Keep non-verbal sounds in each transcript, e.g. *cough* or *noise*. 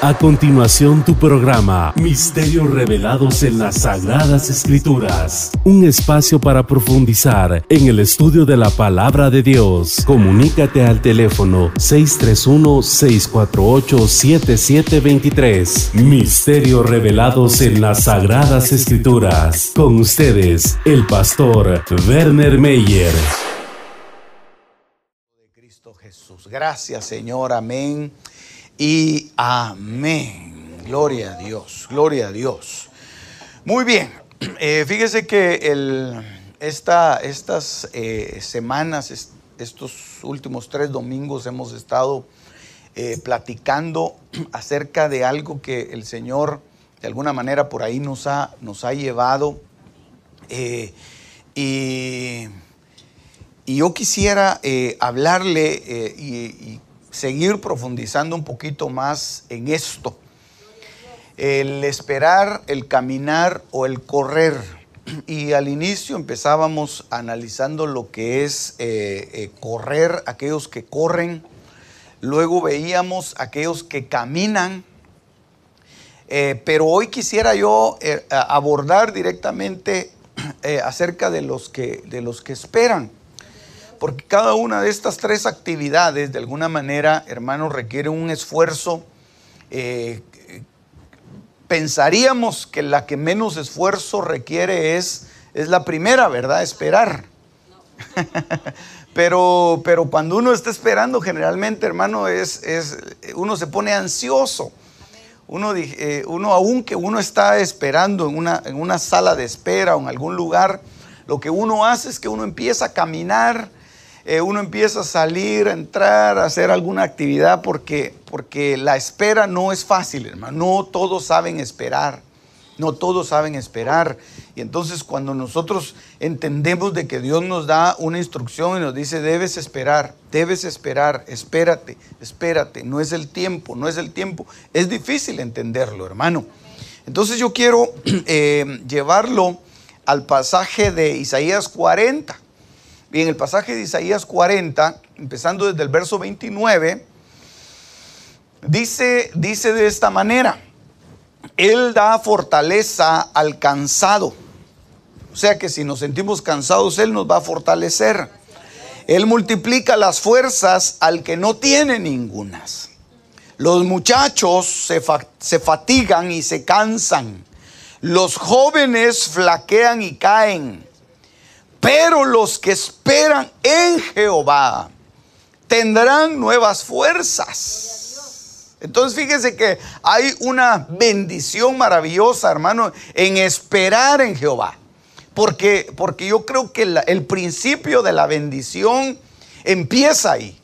A continuación tu programa Misterios revelados en las Sagradas Escrituras. Un espacio para profundizar en el estudio de la palabra de Dios. Comunícate al teléfono 631-648-7723. Misterios revelados en las Sagradas Escrituras. Con ustedes, el pastor Werner Meyer. De Cristo Jesús. Gracias Señor, amén y amén. Gloria a Dios, gloria a Dios. Muy bien, *clears throat* eh, fíjese que esta, estas eh, semanas, estos últimos tres domingos hemos estado eh, platicando *clears throat* acerca de algo que el Señor de alguna manera por ahí nos ha, nos ha llevado. y, y, yo quisiera hablarle y, y seguir profundizando un poquito más en esto. El esperar, el caminar o el correr. Y al inicio empezábamos analizando lo que es eh, eh, correr, aquellos que corren. Luego veíamos aquellos que caminan. Eh, pero hoy quisiera yo abordar directamente acerca de los, que, de los que esperan porque cada una de estas tres actividades, de alguna manera, hermanos, requiere un esfuerzo. Eh, pensaríamos que la que menos esfuerzo requiere es, es la primera, ¿verdad? Esperar. *laughs* pero, pero cuando uno está esperando, generalmente, hermano, es, es uno se pone ansioso. Uno, eh, uno, aunque uno está esperando en una, en una sala de espera o en algún lugar, lo que uno hace es que uno empieza a caminar eh, uno empieza a salir, a entrar, a hacer alguna actividad porque, porque la espera no es fácil, hermano. No todos saben esperar. No todos saben esperar. Y entonces cuando nosotros entendemos de que Dios nos da una instrucción y nos dice, debes esperar, debes esperar, espérate, espérate, no es el tiempo, no es el tiempo. Es difícil entenderlo, hermano. Entonces yo quiero *clears throat* eh, llevarlo al pasaje de Isaías 40. Y en el pasaje de Isaías 40, empezando desde el verso 29, dice, dice de esta manera, Él da fortaleza al cansado. O sea que si nos sentimos cansados, Él nos va a fortalecer. Él multiplica las fuerzas al que no tiene ningunas. Los muchachos se, se fatigan y se cansan. Los jóvenes flaquean y caen. Pero los que esperan en Jehová tendrán nuevas fuerzas. Entonces fíjese que hay una bendición maravillosa, hermano, en esperar en Jehová. Porque, porque yo creo que el principio de la bendición empieza ahí.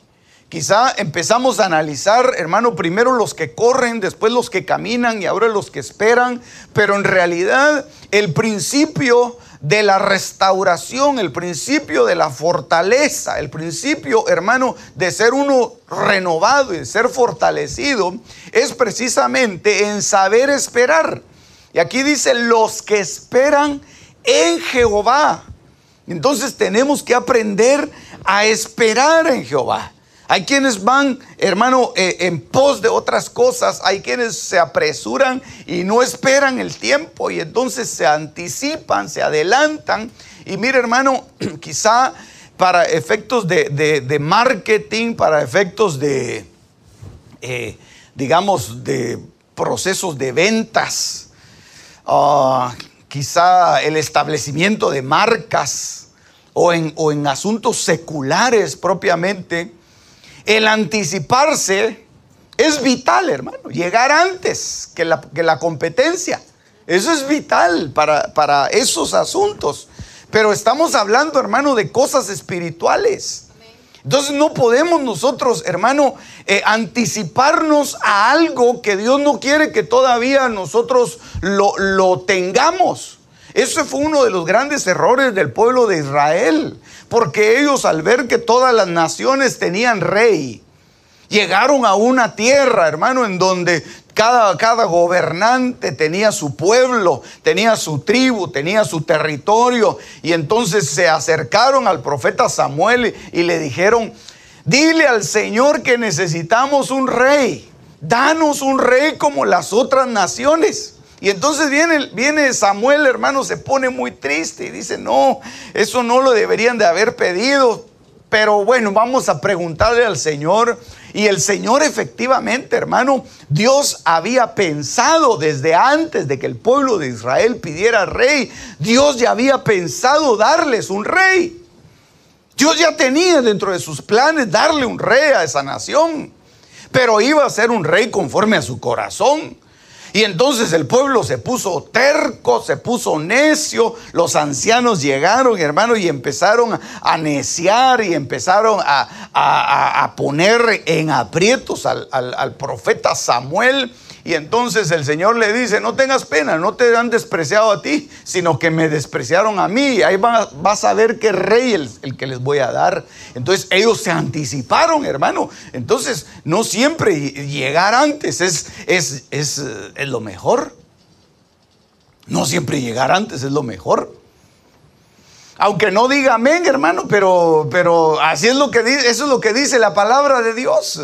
Quizá empezamos a analizar, hermano, primero los que corren, después los que caminan y ahora los que esperan, pero en realidad el principio de la restauración, el principio de la fortaleza, el principio, hermano, de ser uno renovado y de ser fortalecido, es precisamente en saber esperar. Y aquí dice, los que esperan en Jehová. Entonces tenemos que aprender a esperar en Jehová. Hay quienes van, hermano, eh, en pos de otras cosas. Hay quienes se apresuran y no esperan el tiempo y entonces se anticipan, se adelantan. Y mire, hermano, *clears throat* quizá para efectos de, marketing, para efectos de, eh, digamos, de procesos de ventas, ah, quizá el establecimiento de marcas o en, o en asuntos seculares propiamente el anticiparse es vital, hermano. Llegar antes que la, que la competencia. Eso es vital para, para, esos asuntos. Pero estamos hablando, hermano, de cosas espirituales. Entonces no podemos nosotros, hermano, eh, anticiparnos a algo que Dios no quiere que todavía nosotros lo, lo tengamos. Ese fue uno de los grandes errores del pueblo de Israel. Porque ellos al ver que todas las naciones tenían rey, llegaron a una tierra, hermano, en donde Cada, cada, gobernante tenía su pueblo, tenía su tribu, tenía su territorio. Y entonces se acercaron al profeta Samuel y, le dijeron, dile al Señor que necesitamos un rey. Danos un rey como las otras naciones. Y entonces viene, viene Samuel, hermano, se pone muy triste y dice, no, eso no lo deberían de haber pedido. Pero bueno, vamos a preguntarle al Señor. Y el Señor efectivamente, hermano, Dios había pensado desde antes de que el pueblo de Israel pidiera rey, Dios ya había pensado darles un rey. Dios ya tenía dentro de sus planes darle un rey a esa nación, pero iba a ser un rey conforme a su corazón. Y entonces el pueblo se puso terco, se puso necio. Los ancianos llegaron, hermano, y empezaron a neciar y empezaron a, poner en aprietos al, al profeta Samuel. Y entonces el Señor le dice, no tengas pena, no te han despreciado a ti, sino que me despreciaron a mí. Ahí vas a ver qué rey el, el que les voy a dar. Entonces ellos se anticiparon, hermano. Entonces no siempre llegar antes es, es, es, es lo mejor. No siempre llegar antes es lo mejor. Aunque no diga amén, hermano, pero, pero así es lo que dice, eso es lo que dice la palabra de Dios.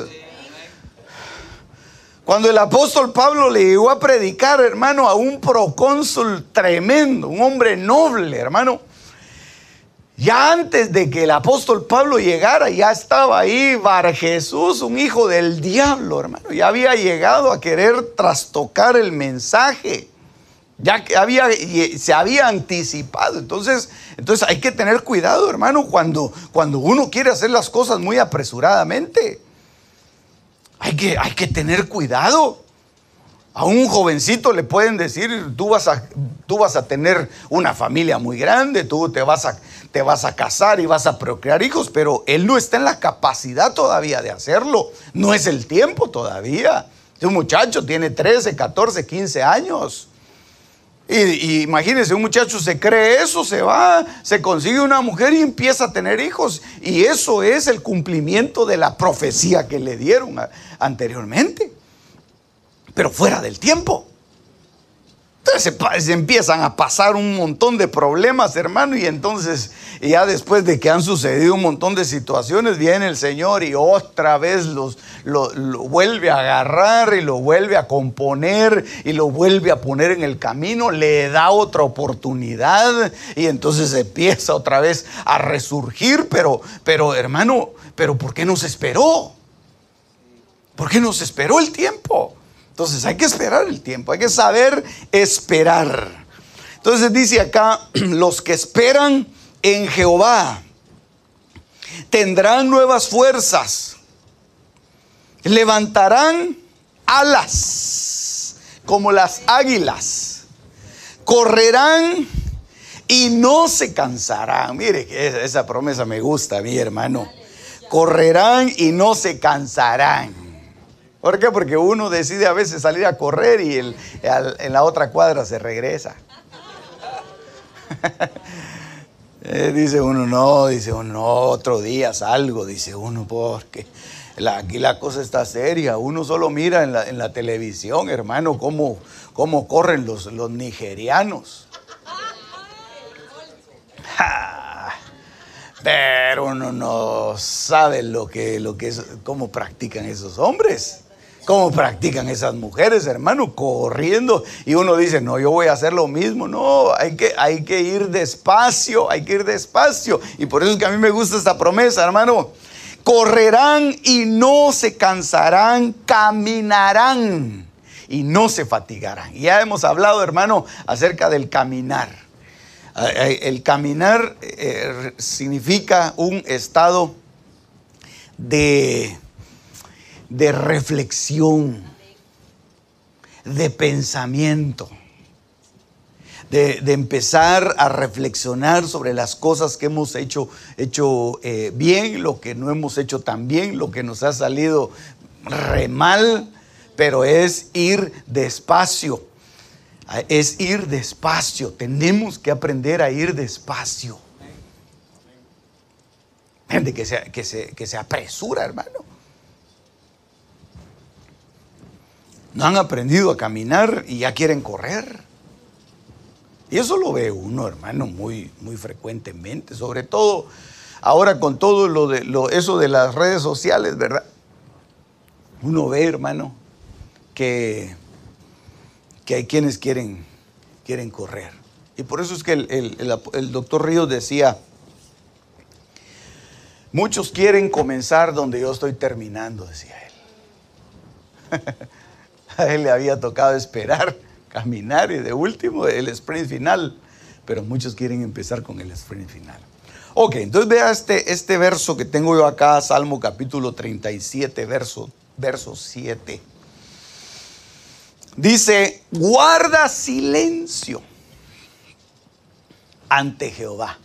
Cuando el apóstol Pablo le llegó a predicar, hermano, a un procónsul tremendo, un hombre noble, hermano. Ya antes de que el apóstol Pablo llegara, ya estaba ahí Bar Jesús, un hijo del diablo, hermano. Ya había llegado a querer trastocar el mensaje. Ya que había, se había anticipado. Entonces, entonces hay que tener cuidado, hermano, cuando, cuando uno quiere hacer las cosas muy apresuradamente. Hay que, hay que tener cuidado. A un jovencito le pueden decir, tú vas a, tú vas a tener una familia muy grande, tú te vas, a, te vas a casar y vas a procrear hijos, pero él no está en la capacidad todavía de hacerlo. No es el tiempo todavía. Este muchacho tiene 13, 14, 15 años. Y, imagínense, un muchacho se cree eso, se va, se consigue una mujer y empieza a tener hijos. Y eso es el cumplimiento de la profecía que le dieron anteriormente. Pero fuera del tiempo. Entonces se, empiezan a pasar un montón de problemas, hermano, y entonces ya después de que han sucedido un montón de situaciones, viene el Señor y otra vez los, lo, vuelve a agarrar y lo vuelve a componer y lo vuelve a poner en el camino, le da otra oportunidad y entonces empieza otra vez a resurgir, pero, pero hermano, pero ¿por qué nos esperó? ¿Por qué nos esperó el tiempo? Entonces hay que esperar el tiempo, hay que saber esperar. Entonces dice acá, *clears throat* los que esperan en Jehová tendrán nuevas fuerzas, levantarán alas como las águilas, correrán y no se cansarán. Mire, esa promesa me gusta mi hermano. Correrán y no se cansarán. ¿Por qué? Porque uno decide a veces salir a correr y en la otra cuadra se regresa. *laughs* Eh, dice uno, no, dice uno, no, otro día salgo, dice uno, porque aquí la cosa está seria. Uno solo mira en la, televisión, hermano, cómo, cómo corren los, los nigerianos. *laughs* Pero uno no sabe lo que, lo que es, cómo practican esos hombres. ¿Cómo practican esas mujeres, hermano? Corriendo. Y uno dice, no, yo voy a hacer lo mismo. No, hay que, hay que ir despacio, hay que ir despacio. Y por eso es que a mí me gusta esta promesa, hermano. Correrán y no se cansarán, caminarán y no se fatigarán. Ya hemos hablado, hermano, acerca del caminar. El caminar eh, significa un estado de de reflexión, de pensamiento, de, empezar a reflexionar sobre las cosas que hemos hecho, hecho eh, bien, lo que no hemos hecho tan bien, lo que nos ha salido re mal, pero es ir despacio. Es ir despacio. Tenemos que aprender a ir despacio. Gente que que se, que se apresura, hermano. No han aprendido a caminar y ya quieren correr. Y eso lo ve uno, hermano, muy, muy frecuentemente, sobre todo ahora con todo lo de eso de las redes sociales, ¿verdad? Uno ve, hermano, que, que hay quienes quieren, quieren correr. Y por eso es que el, doctor Ríos decía, muchos quieren comenzar donde yo estoy terminando, decía él. *laughs* A él le había tocado esperar, caminar y de último el sprint final, pero muchos quieren empezar con el sprint final. Ok, entonces vea este, este verso que tengo yo acá, Salmo capítulo 37, verso, verso 7. Dice, guarda silencio ante Jehová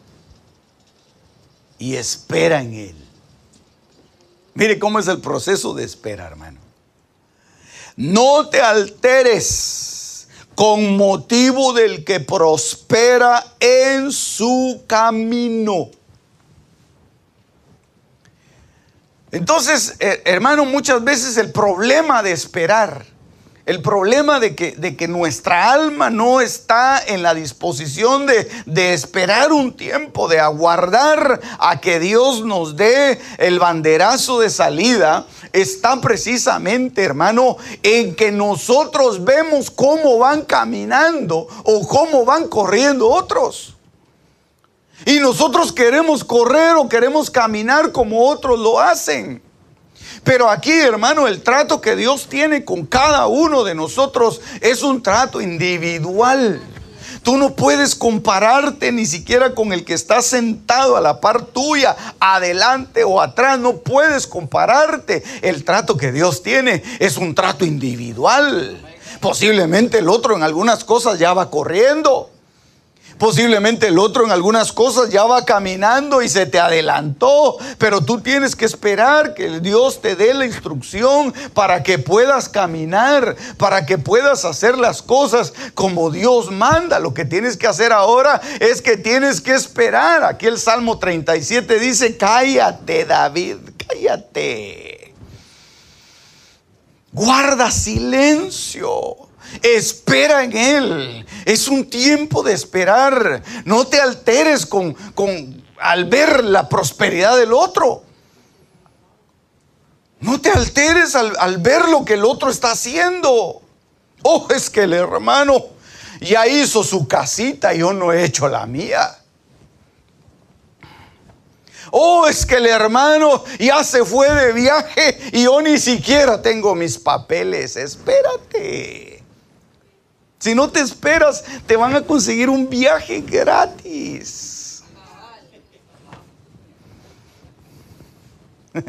y espera en Él. Mire cómo es el proceso de espera, hermano. No te alteres con motivo del que prospera en su camino. Entonces, eh, hermano, muchas veces el problema de esperar el problema de que, de que nuestra alma no está en la disposición de, de esperar un tiempo, de aguardar a que Dios nos dé el banderazo de salida, está precisamente, hermano, en que nosotros vemos cómo van caminando o cómo van corriendo otros. Y nosotros queremos correr o queremos caminar como otros lo hacen. Pero aquí, hermano, el trato que Dios tiene con cada uno de nosotros es un trato individual. Tú no puedes compararte ni siquiera con el que está sentado a la par tuya, adelante o atrás. No puedes compararte. El trato que Dios tiene es un trato individual. Posiblemente el otro en algunas cosas ya va corriendo. Posiblemente el otro en algunas cosas ya va caminando y se te adelantó, pero tú tienes que esperar que Dios te dé la instrucción para que puedas caminar, para que puedas hacer las cosas como Dios manda. Lo que tienes que hacer ahora es que tienes que esperar. Aquí el Salmo 37 dice, cállate David, cállate. Guarda silencio. Espera en Él. Es un tiempo de esperar. No te alteres con, con al ver la prosperidad del otro. No te alteres al, al, ver lo que el otro está haciendo. Oh, es que el hermano ya hizo su casita y yo no he hecho la mía. Oh, es que el hermano ya se fue de viaje y yo ni siquiera tengo mis papeles. Espérate. Si no te esperas, te van a conseguir un viaje gratis. *laughs*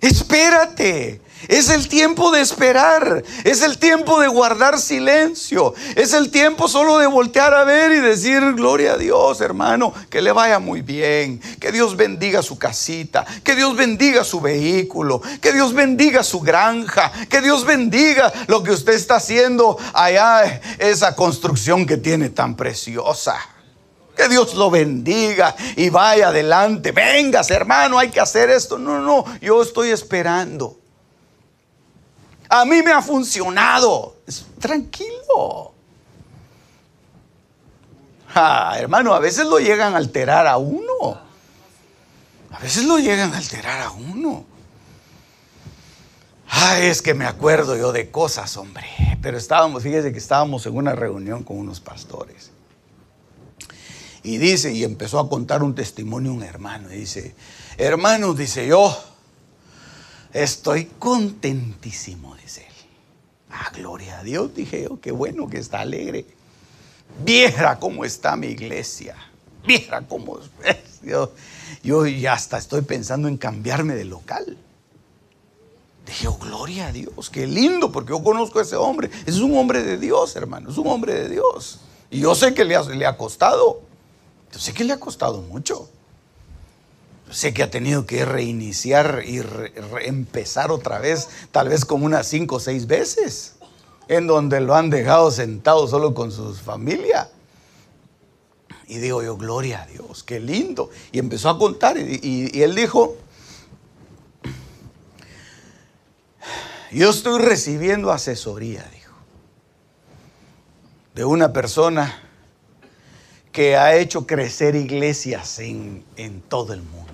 Espérate. Es el tiempo de esperar, es el tiempo de guardar silencio, es el tiempo solo de voltear a ver y decir, gloria a Dios, hermano, que le vaya muy bien, que Dios bendiga su casita, que Dios bendiga su vehículo, que Dios bendiga su granja, que Dios bendiga lo que usted está haciendo allá, esa construcción que tiene tan preciosa. Que Dios lo bendiga y vaya adelante. Vengas, hermano, hay que hacer esto. No, no, yo estoy esperando. A mí me ha funcionado. Tranquilo. hermano, a veces lo llegan a alterar a uno. A veces lo llegan a alterar a uno. Ay, es que me acuerdo yo de cosas, hombre. Pero estábamos, fíjese que estábamos en una reunión con unos pastores. Y dice, y empezó a contar un testimonio un hermano. Y dice, hermano, dice yo, estoy contentísimo Ah, gloria a Dios, dije yo, qué bueno que está alegre. Viera cómo está mi iglesia. Viera cómo es. Yo, yo ya hasta estoy pensando en cambiarme de local. Dije, oh, gloria a Dios, qué lindo, porque yo conozco a ese hombre. Es un hombre de Dios, hermano, es un hombre de Dios. Y yo sé que le ha costado. Yo sé que le ha costado mucho. Sé que ha tenido que reiniciar y empezar otra vez, tal vez como unas cinco o seis veces, en donde lo han dejado sentado solo con su familia. Y digo yo, gloria a Dios, qué lindo. Y empezó a contar y, y él dijo, yo estoy recibiendo asesoría, dijo, de una persona que ha hecho crecer iglesias en, en todo el mundo.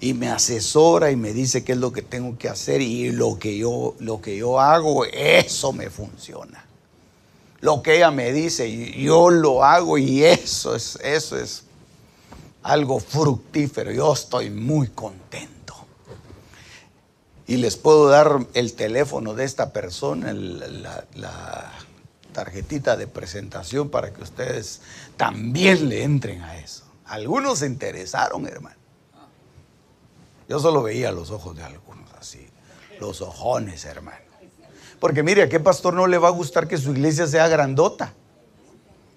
Y me asesora y me dice qué es lo que tengo que hacer y lo que yo, lo que yo hago, eso me funciona. Lo que ella me dice, yo lo hago y eso es, eso es algo fructífero. Yo estoy muy contento. Y les puedo dar el teléfono de esta persona, la, la tarjetita de presentación para que ustedes también le entren a eso. Algunos se interesaron, hermano. Yo solo veía los ojos de algunos así, los ojones, hermano. Porque mire, ¿a qué pastor no le va a gustar que su iglesia sea grandota?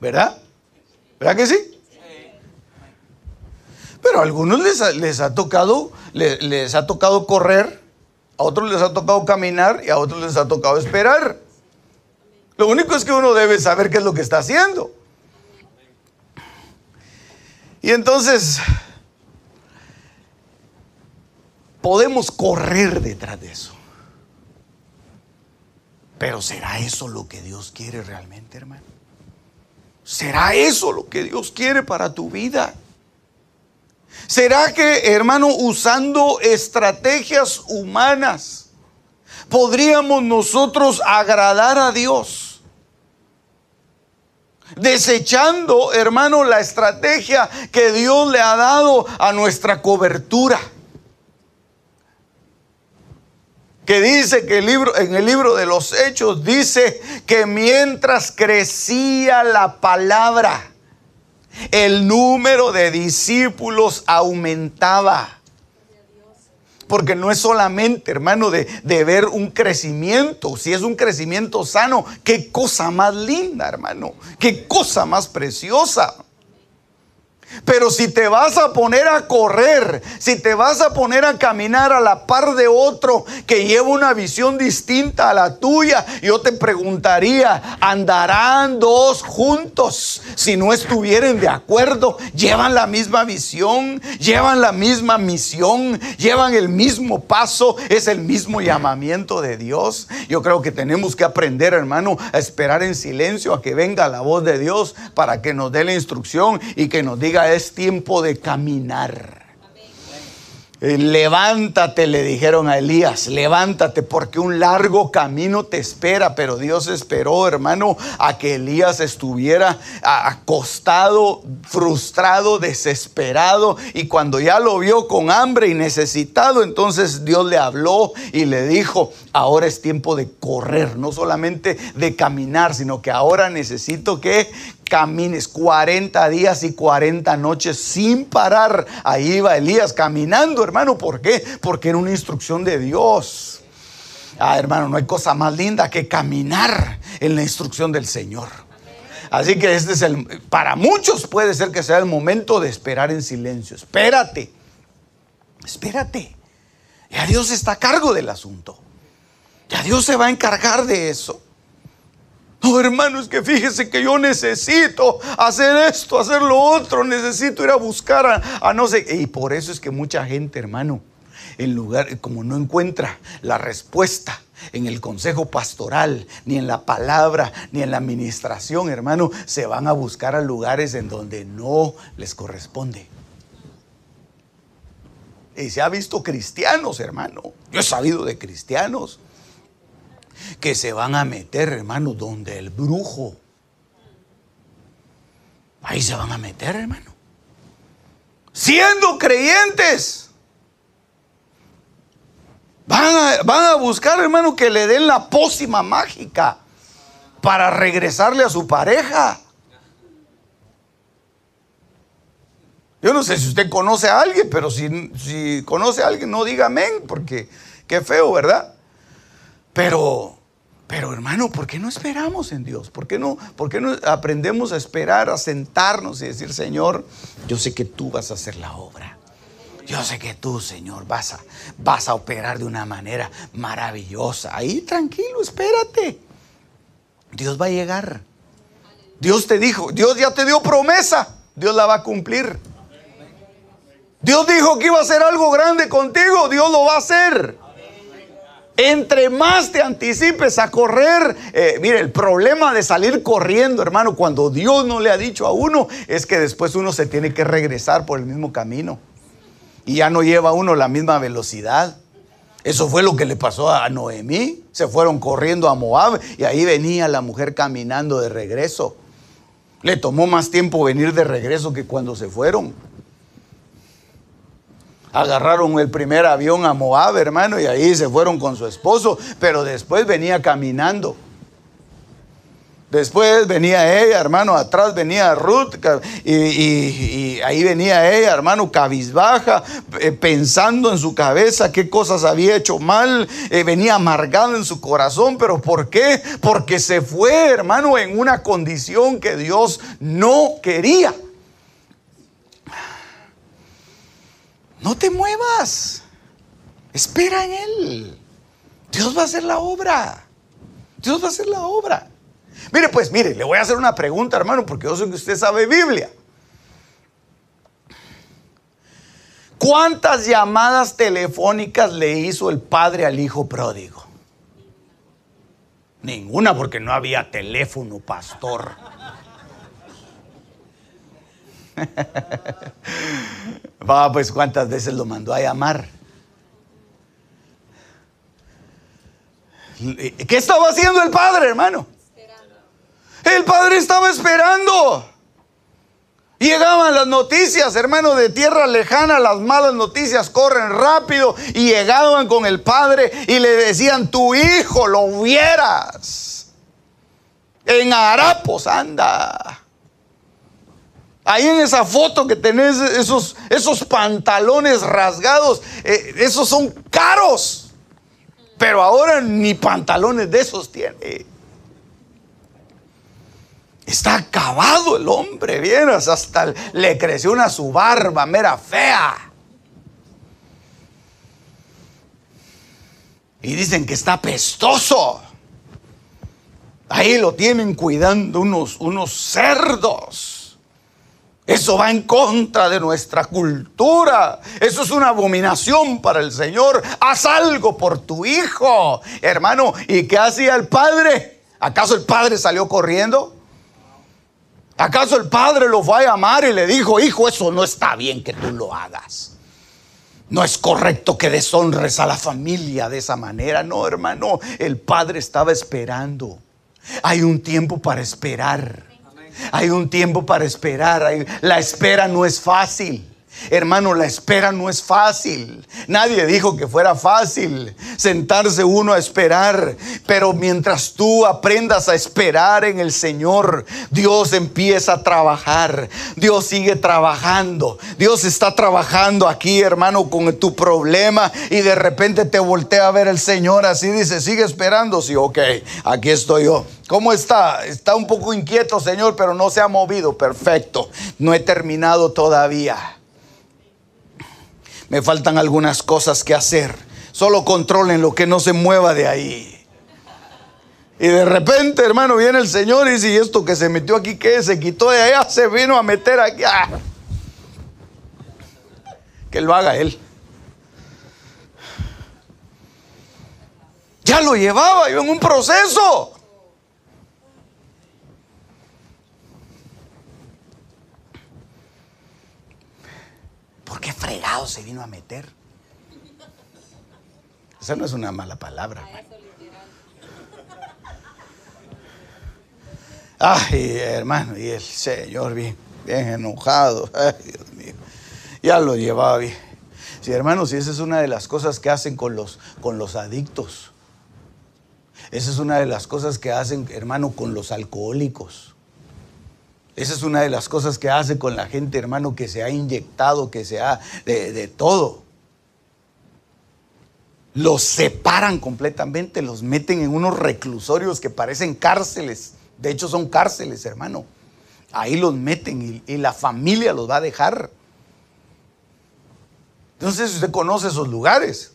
¿Verdad? ¿Verdad que sí? Pero a algunos les ha, tocado, les, ha tocado correr, a otros les ha tocado caminar y a otros les ha tocado esperar. Lo único es que uno debe saber qué es lo que está haciendo. Y entonces podemos correr detrás de eso. Pero ¿será eso lo que Dios quiere realmente, hermano? ¿Será eso lo que Dios quiere para tu vida? ¿Será que, hermano, usando estrategias humanas, podríamos nosotros agradar a Dios? Desechando, hermano, la estrategia que Dios le ha dado a nuestra cobertura. Que dice que el libro, en el libro de los Hechos dice que mientras crecía la palabra, el número de discípulos aumentaba. Porque no es solamente, hermano, de, de, ver un crecimiento. Si es un crecimiento sano, qué cosa más linda, hermano. Qué cosa más preciosa. Pero si te vas a poner a correr, si te vas a poner a caminar a la par de otro que lleva una visión distinta a la tuya, yo te preguntaría, ¿andarán dos juntos si no estuvieran de acuerdo? ¿Llevan la misma visión? ¿Llevan la misma misión? ¿Llevan el mismo paso? ¿Es el mismo llamamiento de Dios? Yo creo que tenemos que aprender, hermano, a esperar en silencio a que venga la voz de Dios para que nos dé la instrucción y que nos diga es tiempo de caminar. Eh, levántate, le dijeron a Elías, levántate porque un largo camino te espera, pero Dios esperó, hermano, a que Elías estuviera acostado, frustrado, desesperado, y cuando ya lo vio con hambre y necesitado, entonces Dios le habló y le dijo, ahora es tiempo de correr, no solamente de caminar, sino que ahora necesito que camines 40 días y 40 noches sin parar. Ahí iba Elías caminando, hermano. ¿Por qué? Porque era una instrucción de Dios. Ah, hermano, no hay cosa más linda que caminar en la instrucción del Señor. Así que este es el, para muchos puede ser que sea el momento de esperar en silencio. Espérate, espérate. Ya Dios está a cargo del asunto. Ya Dios se va a encargar de eso. No, hermano, es que fíjese que yo necesito hacer esto, hacer lo otro, necesito ir a buscar a, no sé. Y por eso es que mucha gente, hermano, en lugar, como no encuentra la respuesta en el consejo pastoral, ni en la palabra, ni en la administración, hermano, se van a buscar a lugares en donde no les corresponde. Y se ha visto cristianos, hermano. Yo he sabido de cristianos que se van a meter, hermano, donde el brujo. Ahí se van a meter, hermano. Siendo creyentes. Van a, van a buscar, hermano, que le den la pócima mágica para regresarle a su pareja. Yo no sé si usted conoce a alguien, pero si, si conoce a alguien, no diga amén, porque qué feo, ¿verdad? Pero, pero hermano, ¿por qué no esperamos en Dios? ¿Por qué no, por qué no aprendemos a esperar, a sentarnos y decir, Señor, yo sé que tú vas a hacer la obra? Yo sé que tú, Señor, vas a, vas a operar de una manera maravillosa. Ahí tranquilo, espérate. Dios va a llegar. Dios te dijo, Dios ya te dio promesa, Dios la va a cumplir. Dios dijo que iba a hacer algo grande contigo, Dios lo va a hacer. Entre más te anticipes a correr, eh, mire, el problema de salir corriendo, hermano, cuando Dios no le ha dicho a uno, es que después uno se tiene que regresar por el mismo camino. Y ya no lleva uno la misma velocidad. Eso fue lo que le pasó a Noemí. Se fueron corriendo a Moab y ahí venía la mujer caminando de regreso. Le tomó más tiempo venir de regreso que cuando se fueron. Agarraron el primer avión a Moab, hermano, y ahí se fueron con su esposo, pero después venía caminando. Después venía ella, hermano, atrás venía Ruth y, ahí venía ella, hermano, cabizbaja, eh, pensando en su cabeza qué cosas había hecho mal, eh, venía amargada en su corazón, pero ¿por qué? Porque se fue, hermano, en una condición que Dios no quería. No te muevas, espera en Él. Dios va a hacer la obra. Dios va a hacer la obra. Mire, pues, mire, le voy a hacer una pregunta, hermano, porque yo sé que usted sabe Biblia. ¿Cuántas llamadas telefónicas le hizo el padre al hijo pródigo? Ninguna, porque no había teléfono, pastor. Va, pues cuántas veces lo mandó a llamar. ¿Qué estaba haciendo el padre, hermano? El padre estaba esperando. Llegaban las noticias, hermano, de tierra lejana, las malas noticias corren rápido y llegaban con el padre y le decían, tu hijo lo hubieras. En harapos anda. Ahí en esa foto que tenés esos, esos pantalones rasgados, eh, esos son caros. Pero ahora ni pantalones de esos tiene. Está acabado el hombre, vienes, hasta le creció una su barba, mera fea. Y dicen que está pestoso. Ahí lo tienen cuidando unos, unos cerdos. Eso va en contra de nuestra cultura. Eso es una abominación para el Señor. Haz algo por tu hijo, hermano. ¿Y qué hacía el padre? ¿Acaso el padre salió corriendo? ¿Acaso el padre lo fue a llamar y le dijo, hijo, eso no está bien que tú lo hagas? No es correcto que deshonres a la familia de esa manera. No, hermano, el padre estaba esperando. Hay un tiempo para esperar. Hay un tiempo para esperar. La espera no es fácil. Hermano, la espera no es fácil. Nadie dijo que fuera fácil sentarse uno a esperar. Pero mientras tú aprendas a esperar en el Señor, Dios empieza a trabajar. Dios sigue trabajando. Dios está trabajando aquí, hermano, con tu problema. Y de repente te voltea a ver el Señor así. Dice, sigue esperando. Sí, ok, aquí estoy yo. ¿Cómo está? Está un poco inquieto, Señor, pero no se ha movido. Perfecto. No he terminado todavía me faltan algunas cosas que hacer. Solo controlen lo que no se mueva de ahí. Y de repente, hermano, viene el Señor y dice, ¿y esto que se metió aquí qué? Se quitó de allá, se vino a meter aquí. ¡Ah! Que lo haga Él. Ya lo llevaba yo en un proceso. ¿Por qué fregado se vino a meter? Esa no es una mala palabra. Ay, hermano, y el Señor bien, bien enojado. Ay, Dios mío. Ya lo llevaba bien. Sí, hermanos, y esa es una de las cosas que hacen con los, con los adictos. Esa es una de las cosas que hacen, hermano, con los alcohólicos. Esa es una de las cosas que hace con la gente, hermano, que se ha inyectado, que se ha de, todo. Los separan completamente, los meten en unos reclusorios que parecen cárceles. De hecho, son cárceles, hermano. Ahí los meten y, y la familia los va a dejar. Entonces, usted conoce esos lugares.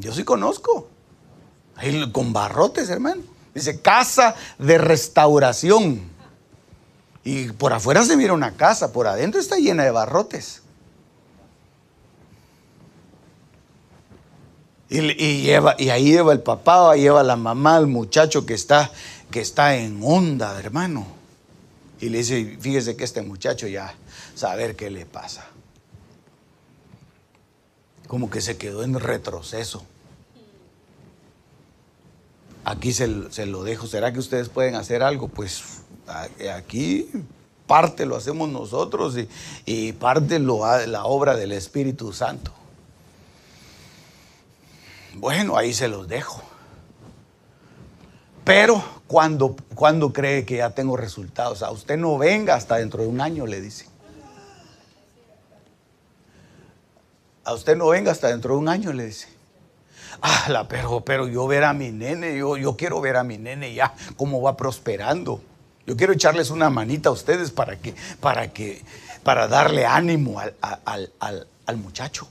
Yo sí conozco. Ahí con barrotes, hermano. Dice casa de restauración. Y por afuera se mira una casa, por adentro está llena de barrotes. Y, lleva, y ahí lleva el papá, lleva la mamá, el muchacho que está, que está en onda, hermano. Y le dice, fíjese que este muchacho ya, saber qué le pasa. Como que se quedó en retroceso. Aquí se, lo dejo. ¿Será que ustedes pueden hacer algo? Pues aquí parte lo hacemos nosotros y, y parte lo, la obra del Espíritu Santo. Bueno, ahí se los dejo. Pero cuando, cuando cree que ya tengo resultados, a usted no venga hasta dentro de un año, le dice. A usted no venga hasta dentro de un año, le dice. Ah, pero, pero yo ver a mi nene, yo, yo quiero ver a mi nene ya cómo va prosperando. Yo quiero echarles una manita a ustedes para que, para que, para darle ánimo al, al, al muchacho.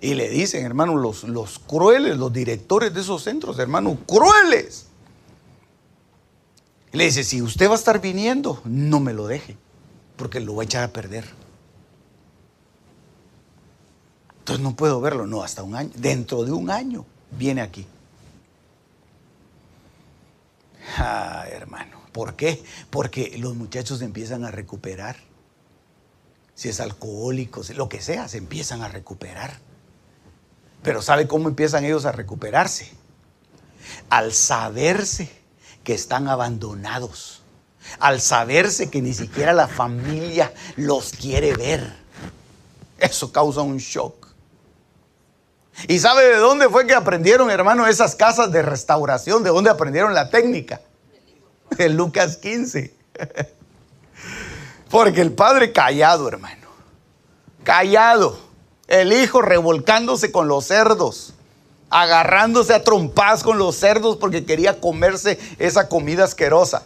Y le dicen, hermano, los, los crueles, los directores de esos centros, hermano, crueles. le dice, si usted va a estar viniendo, no me lo deje, porque lo va a echar a perder. Entonces no puedo verlo, no, hasta un año. Dentro de un año viene aquí. Ah, hermano, ¿por qué? Porque los muchachos empiezan a recuperar. Si es alcohólico, lo que sea, se empiezan a recuperar. Pero ¿sabe cómo empiezan ellos a recuperarse? Al saberse que están abandonados, al saberse que ni siquiera la familia los quiere ver. Eso causa un shock. ¿Y sabe de dónde fue que aprendieron, hermano, esas casas de restauración? ¿De dónde aprendieron la técnica? En Lucas 15. *laughs* Porque el padre callado, hermano. Callado el hijo revolcándose con los cerdos, agarrándose a trompas con los cerdos porque quería comerse esa comida asquerosa.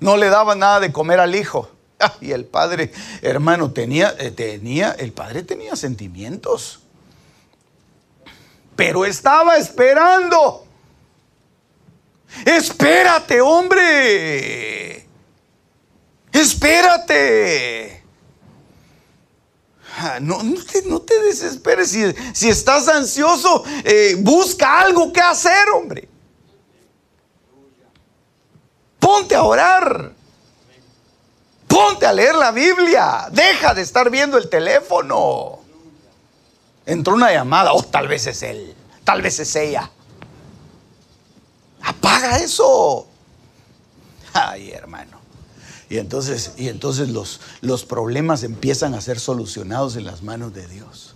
No le daba nada de comer al hijo. *laughs* Y el padre, hermano, tenía, eh, tenía, el padre tenía sentimientos. Pero estaba esperando. Espérate, hombre. Espérate. Ah, no, no, te, desesperes. Si, estás ansioso, eh, busca algo que hacer, hombre. Ponte a orar. Ponte a leer la Biblia. Deja de estar viendo el teléfono. Entró una llamada. Oh, tal vez es él. Tal vez es ella. Apaga eso. Ay, hermano. Y entonces, y entonces los, los problemas empiezan a ser solucionados en las manos de Dios.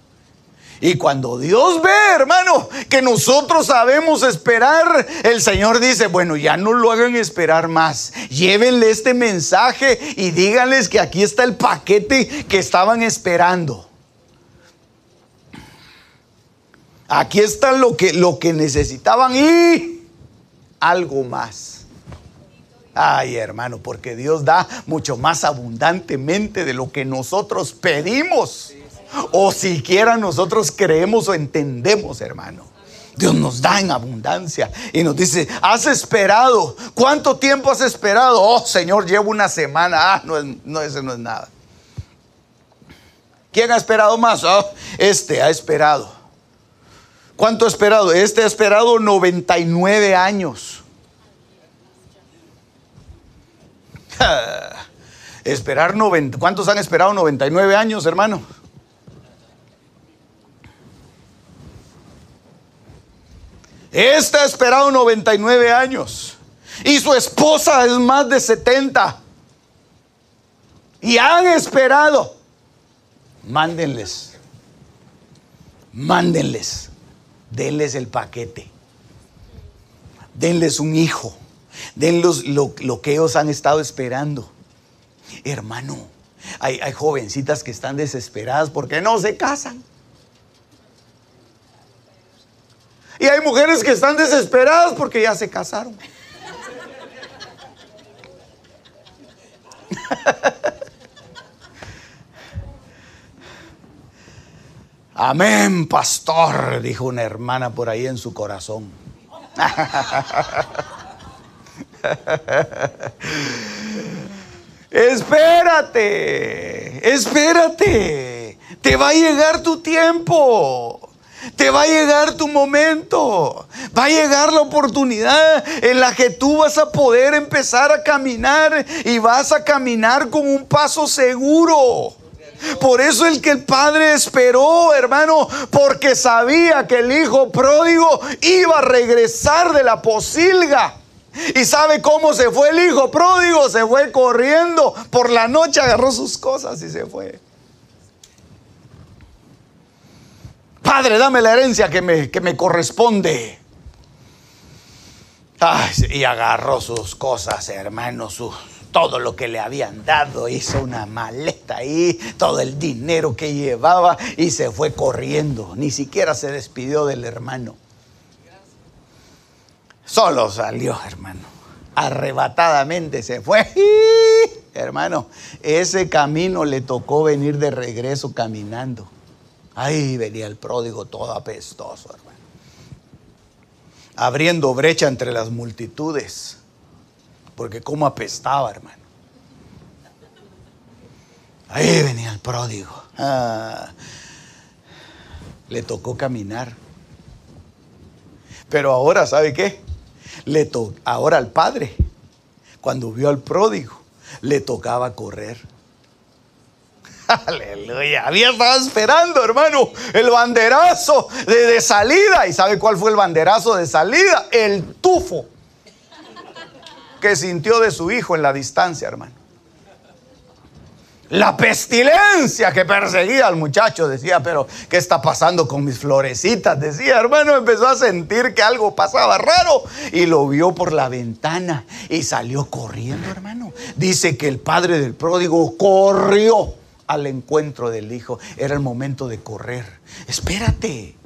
Y cuando Dios ve, hermano, que nosotros sabemos esperar, el Señor dice, bueno, ya no lo hagan esperar más. Llévenle este mensaje y díganles que aquí está el paquete que estaban esperando. Aquí está lo que, lo que necesitaban y algo más. Ay, hermano, porque Dios da mucho más abundantemente de lo que nosotros pedimos. O siquiera nosotros creemos o entendemos, hermano. Dios nos da en abundancia y nos dice, has esperado. ¿Cuánto tiempo has esperado? Oh, Señor, llevo una semana. Ah, no, no no es nada. ¿Quién ha esperado más? Oh, este ha esperado. ¿Cuánto ha esperado? Este ha esperado 99 años. *laughs* Esperar 90. ¿Cuántos han esperado 99 años, hermano? Este ha esperado 99 años. Y su esposa es más de 70. Y han esperado. Mándenles. Mándenles. Denles el paquete. Denles un hijo. Denles lo, que ellos han estado esperando. Hermano, hay, hay jovencitas que están desesperadas porque no se casan. Y hay mujeres que están desesperadas porque ya se casaron. *laughs* Amén, pastor, dijo una hermana por ahí en su corazón. *laughs* espérate, espérate. Te va a llegar tu tiempo. Te va a llegar tu momento. Va a llegar la oportunidad en la que tú vas a poder empezar a caminar y vas a caminar con un paso seguro. Por eso el que el padre esperó, hermano, porque sabía que el hijo pródigo iba a regresar de la posilga. ¿Y sabe cómo se fue el hijo pródigo? Se fue corriendo. Por la noche agarró sus cosas y se fue. Padre, dame la herencia que me, que me corresponde. y agarró sus cosas, hermano, todo lo que le habían dado, hizo una maleta ahí, todo el dinero que llevaba y se fue corriendo. Ni siquiera se despidió del hermano. Solo salió, hermano. Arrebatadamente se fue. *laughs* Hermano, ese camino le tocó venir de regreso caminando. Ahí venía el pródigo todo apestoso, hermano. Abriendo brecha entre las multitudes. Porque cómo apestaba, hermano. Ahí venía el pródigo. Ah, le tocó caminar. Pero ahora, ¿sabe qué? Le ahora al padre, cuando vio al pródigo, le tocaba correr. *laughs* Aleluya. Había estado esperando, hermano, el banderazo de, salida. ¿Y sabe cuál fue el banderazo de salida? El tufo que sintió de su hijo en la distancia, hermano. La pestilencia que perseguía al muchacho, decía, pero ¿qué está pasando con mis florecitas? Decía, hermano, empezó a sentir que algo pasaba raro y lo vio por la ventana y salió corriendo, hermano. Dice que el padre del pródigo corrió al encuentro del Hijo. Era el momento de correr. Espérate.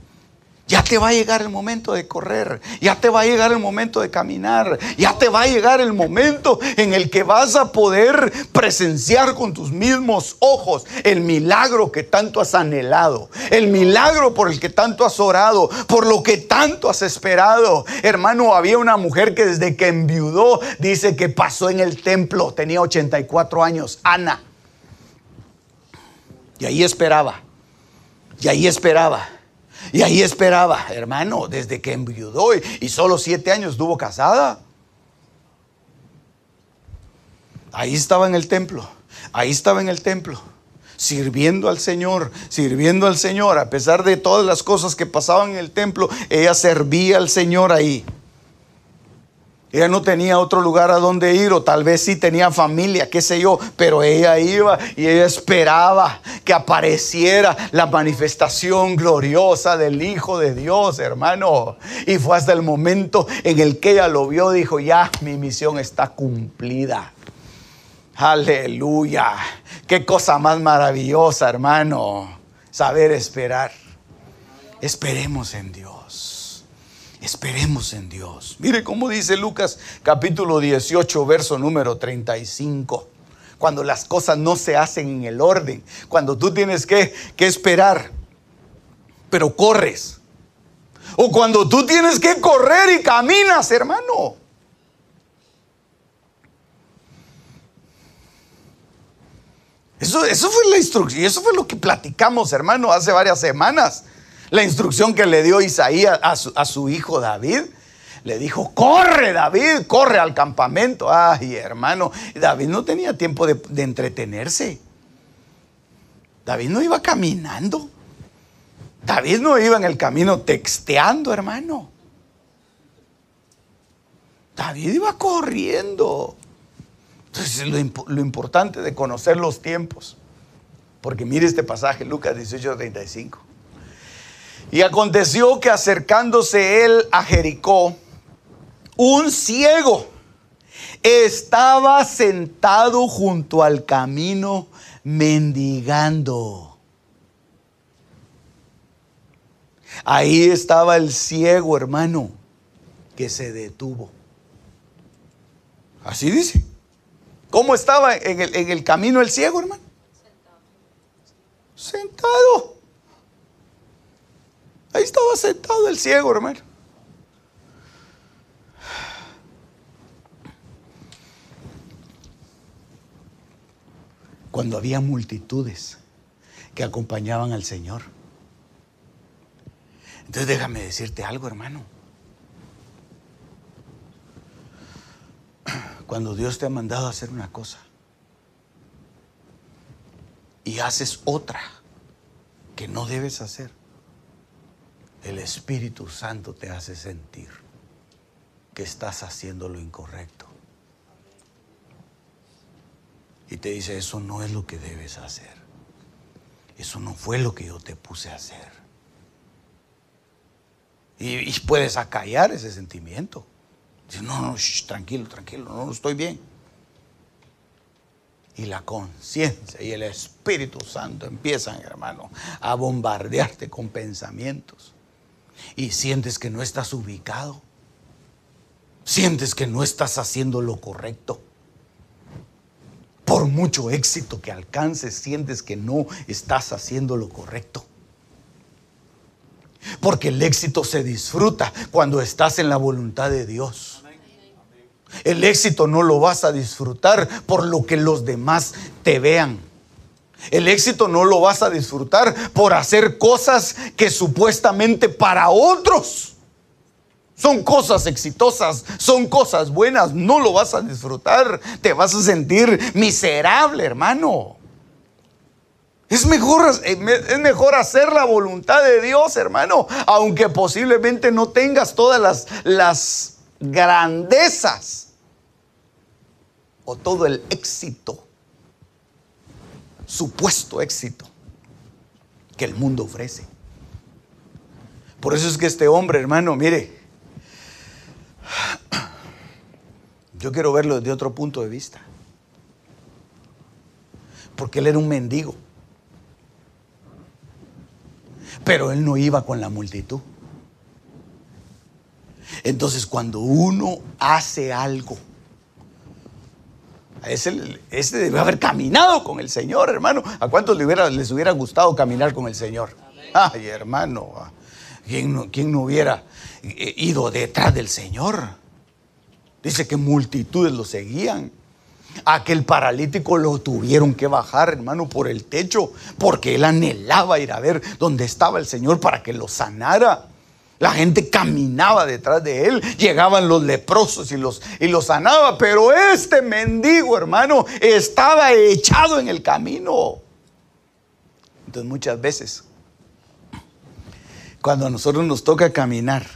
Ya te va a llegar el momento de correr, ya te va a llegar el momento de caminar, ya te va a llegar el momento en el que vas a poder presenciar con tus mismos ojos el milagro que tanto has anhelado, el milagro por el que tanto has orado, por lo que tanto has esperado. Hermano, había una mujer que desde que enviudó dice que pasó en el templo, tenía 84 años, Ana. Y ahí esperaba. Y ahí esperaba. Y ahí esperaba, hermano, desde que enviudó y, solo siete años estuvo casada. Ahí estaba en el templo. Ahí estaba en el templo. Sirviendo al Señor, sirviendo al Señor. A pesar de todas las cosas que pasaban en el templo, ella servía al Señor ahí. Ella no tenía otro lugar a donde ir, o tal vez sí tenía familia, qué sé yo, pero ella iba y ella esperaba que apareciera la manifestación gloriosa del Hijo de Dios, hermano. Y fue hasta el momento en el que ella lo vio, dijo, ya mi misión está cumplida. Aleluya. Qué cosa más maravillosa, hermano. Saber esperar. Esperemos en Dios. Esperemos en Dios. Mire cómo dice Lucas capítulo 18, verso número 35. Cuando las cosas no se hacen en el orden, cuando tú tienes que, que esperar, pero corres. O cuando tú tienes que correr y caminas, hermano. Eso, eso fue la instrucción, eso fue lo que platicamos, hermano, hace varias semanas. La instrucción que le dio Isaías a su, hijo David. Le dijo, corre David, corre al campamento. Ay, hermano, David no tenía tiempo de, entretenerse. David no iba caminando. David no iba en el camino texteando, hermano. David iba corriendo. Entonces, lo, lo, importante de conocer los tiempos. Porque mire este pasaje, Lucas 18, 35. Y aconteció que acercándose él a Jericó, un ciego estaba sentado junto al camino mendigando. Ahí estaba el ciego, hermano, que se detuvo. Así dice. ¿Cómo estaba en el, camino el ciego, hermano? Sentado. Sentado. Ahí estaba sentado el ciego, hermano. Cuando había multitudes que acompañaban al Señor. Entonces déjame decirte algo, hermano. Cuando Dios te ha mandado a hacer una cosa y haces otra que no debes hacer, el Espíritu Santo te hace sentir que estás haciendo lo incorrecto. Y te dice, eso no es lo que debes hacer. Eso no fue lo que yo te puse a hacer. Y, puedes acallar ese sentimiento. Dice, no, no, tranquilo, tranquilo, no, no estoy bien. Y la conciencia y el Espíritu Santo empiezan, hermano, a bombardearte con pensamientos. Y sientes que no estás ubicado. Sientes que no estás haciendo lo correcto. Por mucho éxito que alcances, sientes que no estás haciendo lo correcto. Porque el éxito se disfruta cuando estás en la voluntad de Dios. El éxito no lo vas a disfrutar por lo que los demás te vean. El éxito no lo vas a disfrutar por hacer cosas que supuestamente para otros son cosas exitosas, son cosas buenas. No lo vas a disfrutar. Te vas a sentir miserable, hermano. Es mejor, eh, es mejor hacer la voluntad de Dios, hermano, aunque posiblemente no tengas todas las, las grandezas o todo el éxito, supuesto éxito que el mundo ofrece. Por eso es que este hombre, hermano, mire, yo quiero verlo desde otro punto de vista. Porque él era un mendigo. Pero él no iba con la multitud. Entonces cuando uno hace algo, ese, ese debe haber caminado con el Señor, hermano. ¿A cuántos les hubiera, les hubiera gustado caminar con el Señor? Ay, hermano, ¿quién no, quién no hubiera eh, ido detrás del Señor? Dice que multitudes lo seguían. Aquel paralítico lo tuvieron que bajar, hermano, por el techo, porque él anhelaba ir a ver dónde estaba el Señor para que lo sanara. La gente caminaba detrás de él, llegaban los leprosos y los, y los sanaba, pero este mendigo, hermano, estaba echado en el camino. Entonces muchas veces, cuando a nosotros nos toca caminar,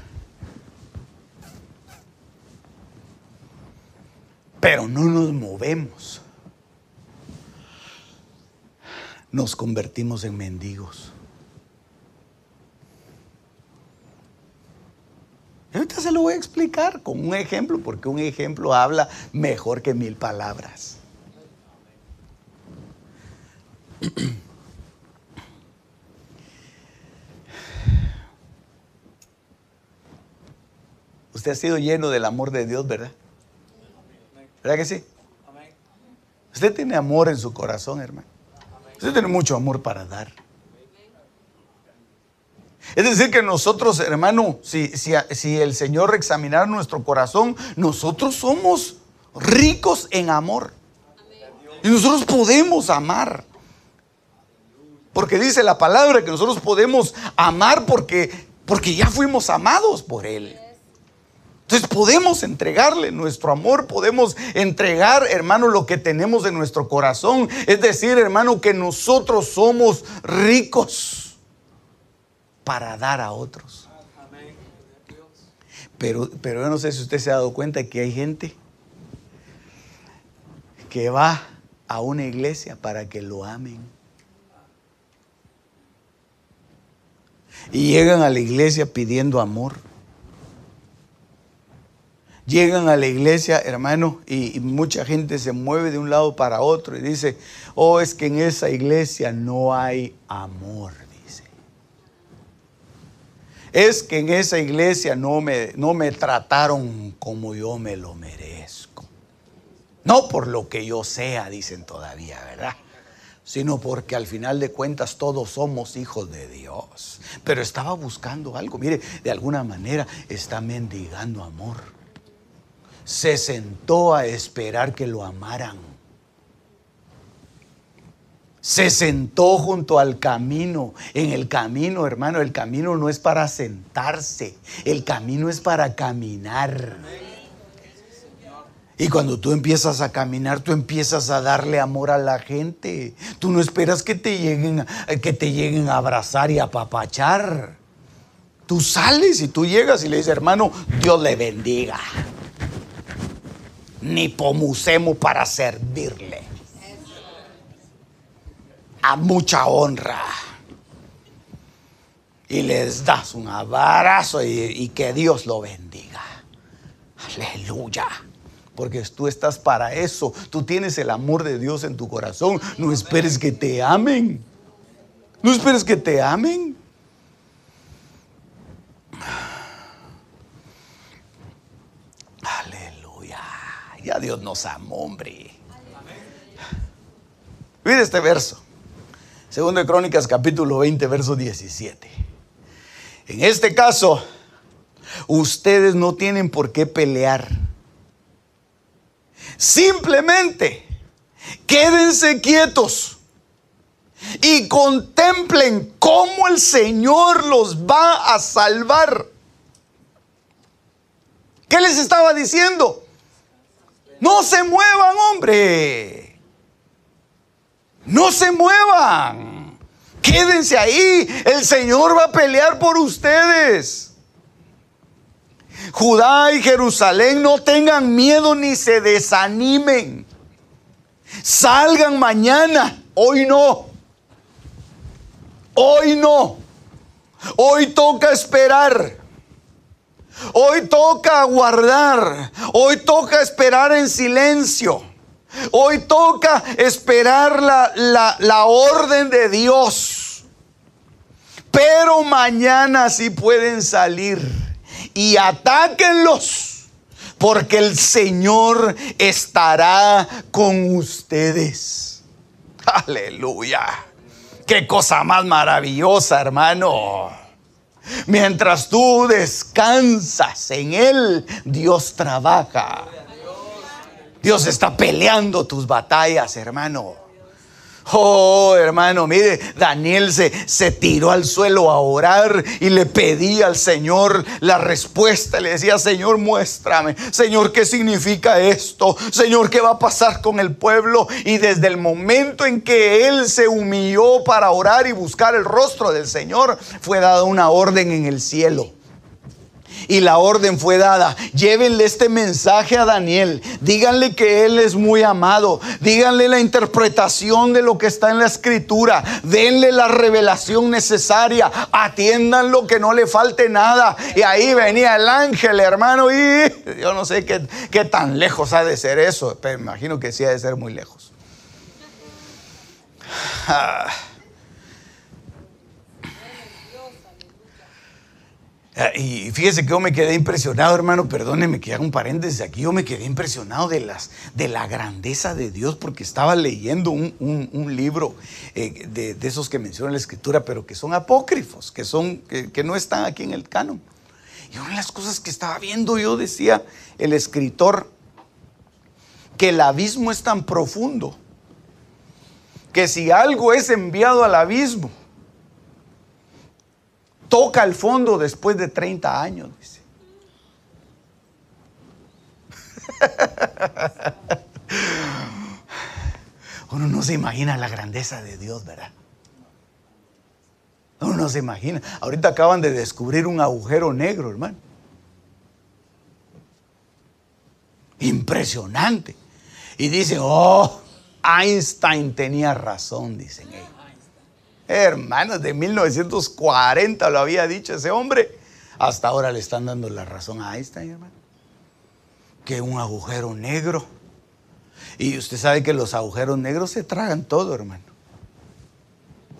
pero no nos movemos, nos convertimos en mendigos. ahorita se lo voy a explicar con un ejemplo, porque un ejemplo habla mejor que mil palabras. *clears throat* Usted ha sido lleno del amor de Dios, ¿verdad? ¿Verdad que sí? Usted tiene amor en su corazón, hermano. Usted tiene mucho amor para dar. Es decir, que nosotros, hermano, si, si, el Señor examinara nuestro corazón, nosotros somos ricos en amor. Y nosotros podemos amar. Porque dice la palabra que nosotros podemos amar porque, porque ya fuimos amados por Él. Entonces podemos entregarle nuestro amor, podemos entregar, hermano, lo que tenemos en nuestro corazón. Es decir, hermano, que nosotros somos ricos para dar a otros. Pero, pero yo no sé si usted se ha dado cuenta que hay gente que va a una iglesia para que lo amen. Y llegan a la iglesia pidiendo amor llegan a la iglesia, hermano, y, mucha gente se mueve de un lado para otro y dice, oh, es que en esa iglesia no hay amor. Es que en esa iglesia no me, no me trataron como yo me lo merezco. No por lo que yo sea, dicen todavía, ¿verdad? sino porque al final de cuentas todos somos hijos de Dios. Pero estaba buscando algo, mire, de alguna manera está mendigando amor se sentó a esperar que lo amaran. Se sentó junto al camino. En el camino, hermano, el camino no es para sentarse, el camino es para caminar. Y cuando tú empiezas a caminar, tú empiezas a darle amor a la gente. Tú no esperas que te lleguen, que te lleguen a abrazar y a papachar. Tú sales y tú llegas y le dices, hermano, Dios le bendiga. Ni pomusemos para servirle a mucha honra. Y les das un abrazo y, que Dios lo bendiga. Aleluya. Porque tú estás para eso. Tú tienes el amor de Dios en tu corazón. No esperes que te amen. No esperes que te amen. Aleluya. Ya Dios nos amó, hombre. Mire este verso. Segundo de Crónicas capítulo 20, verso 17. En este caso, ustedes no tienen por qué pelear. Simplemente quédense quietos y contemplen cómo el Señor los va a salvar. ¿Qué les estaba diciendo? No se muevan, hombre. No se muevan. Quédense ahí. El Señor va a pelear por ustedes. Judá y Jerusalén no tengan miedo ni se desanimen. Salgan mañana. Hoy no. Hoy no. Hoy toca esperar. Hoy toca aguardar. Hoy toca esperar en silencio. Hoy toca esperar la, orden de Dios. Pero mañana sí pueden salir y atáquenlos, porque el Señor estará con ustedes. Aleluya. Qué cosa más maravillosa, hermano. Mientras tú descansas en Él, Dios trabaja. Dios está peleando tus batallas, hermano. Oh, hermano, mire, Daniel se, se, tiró al suelo a orar y le pedía al Señor la respuesta. Le decía, Señor, muéstrame. Señor, ¿qué significa esto? Señor, ¿qué va a pasar con el pueblo? Y desde el momento en que él se humilló para orar y buscar el rostro del Señor, fue dada una orden en el cielo y la orden fue dada. Llévenle este mensaje a Daniel. Díganle que él es muy amado. Díganle la interpretación de lo que está en la escritura. Denle la revelación necesaria. Atiendan lo que no le falte nada. Y ahí venía el ángel, hermano. Y yo no sé qué, tan lejos ha de ser eso. Pero imagino que sí ha de ser muy lejos. Ah. Ah, y fíjese que yo me quedé impresionado, hermano, perdóneme que haga un paréntesis aquí, yo me quedé impresionado de, las, de la grandeza de Dios porque estaba leyendo un, libro eh, de, esos que menciona la escritura, pero que son apócrifos, que, son, que, no están aquí en el canon. Y una de las cosas que estaba viendo yo decía el escritor, que el abismo es tan profundo, que si algo es enviado al abismo, toca el fondo después de 30 años, dice. *laughs* Uno no se imagina la grandeza de Dios, ¿verdad? Uno no se imagina. Ahorita acaban de descubrir un agujero negro, hermano. Impresionante. Y dicen, oh, Einstein tenía razón, dicen ellos. Hermanos, de 1940 lo había dicho ese hombre. Hasta ahora le están dando la razón a Einstein, hermano. Que un agujero negro. Y usted sabe que los agujeros negros se tragan todo, hermano.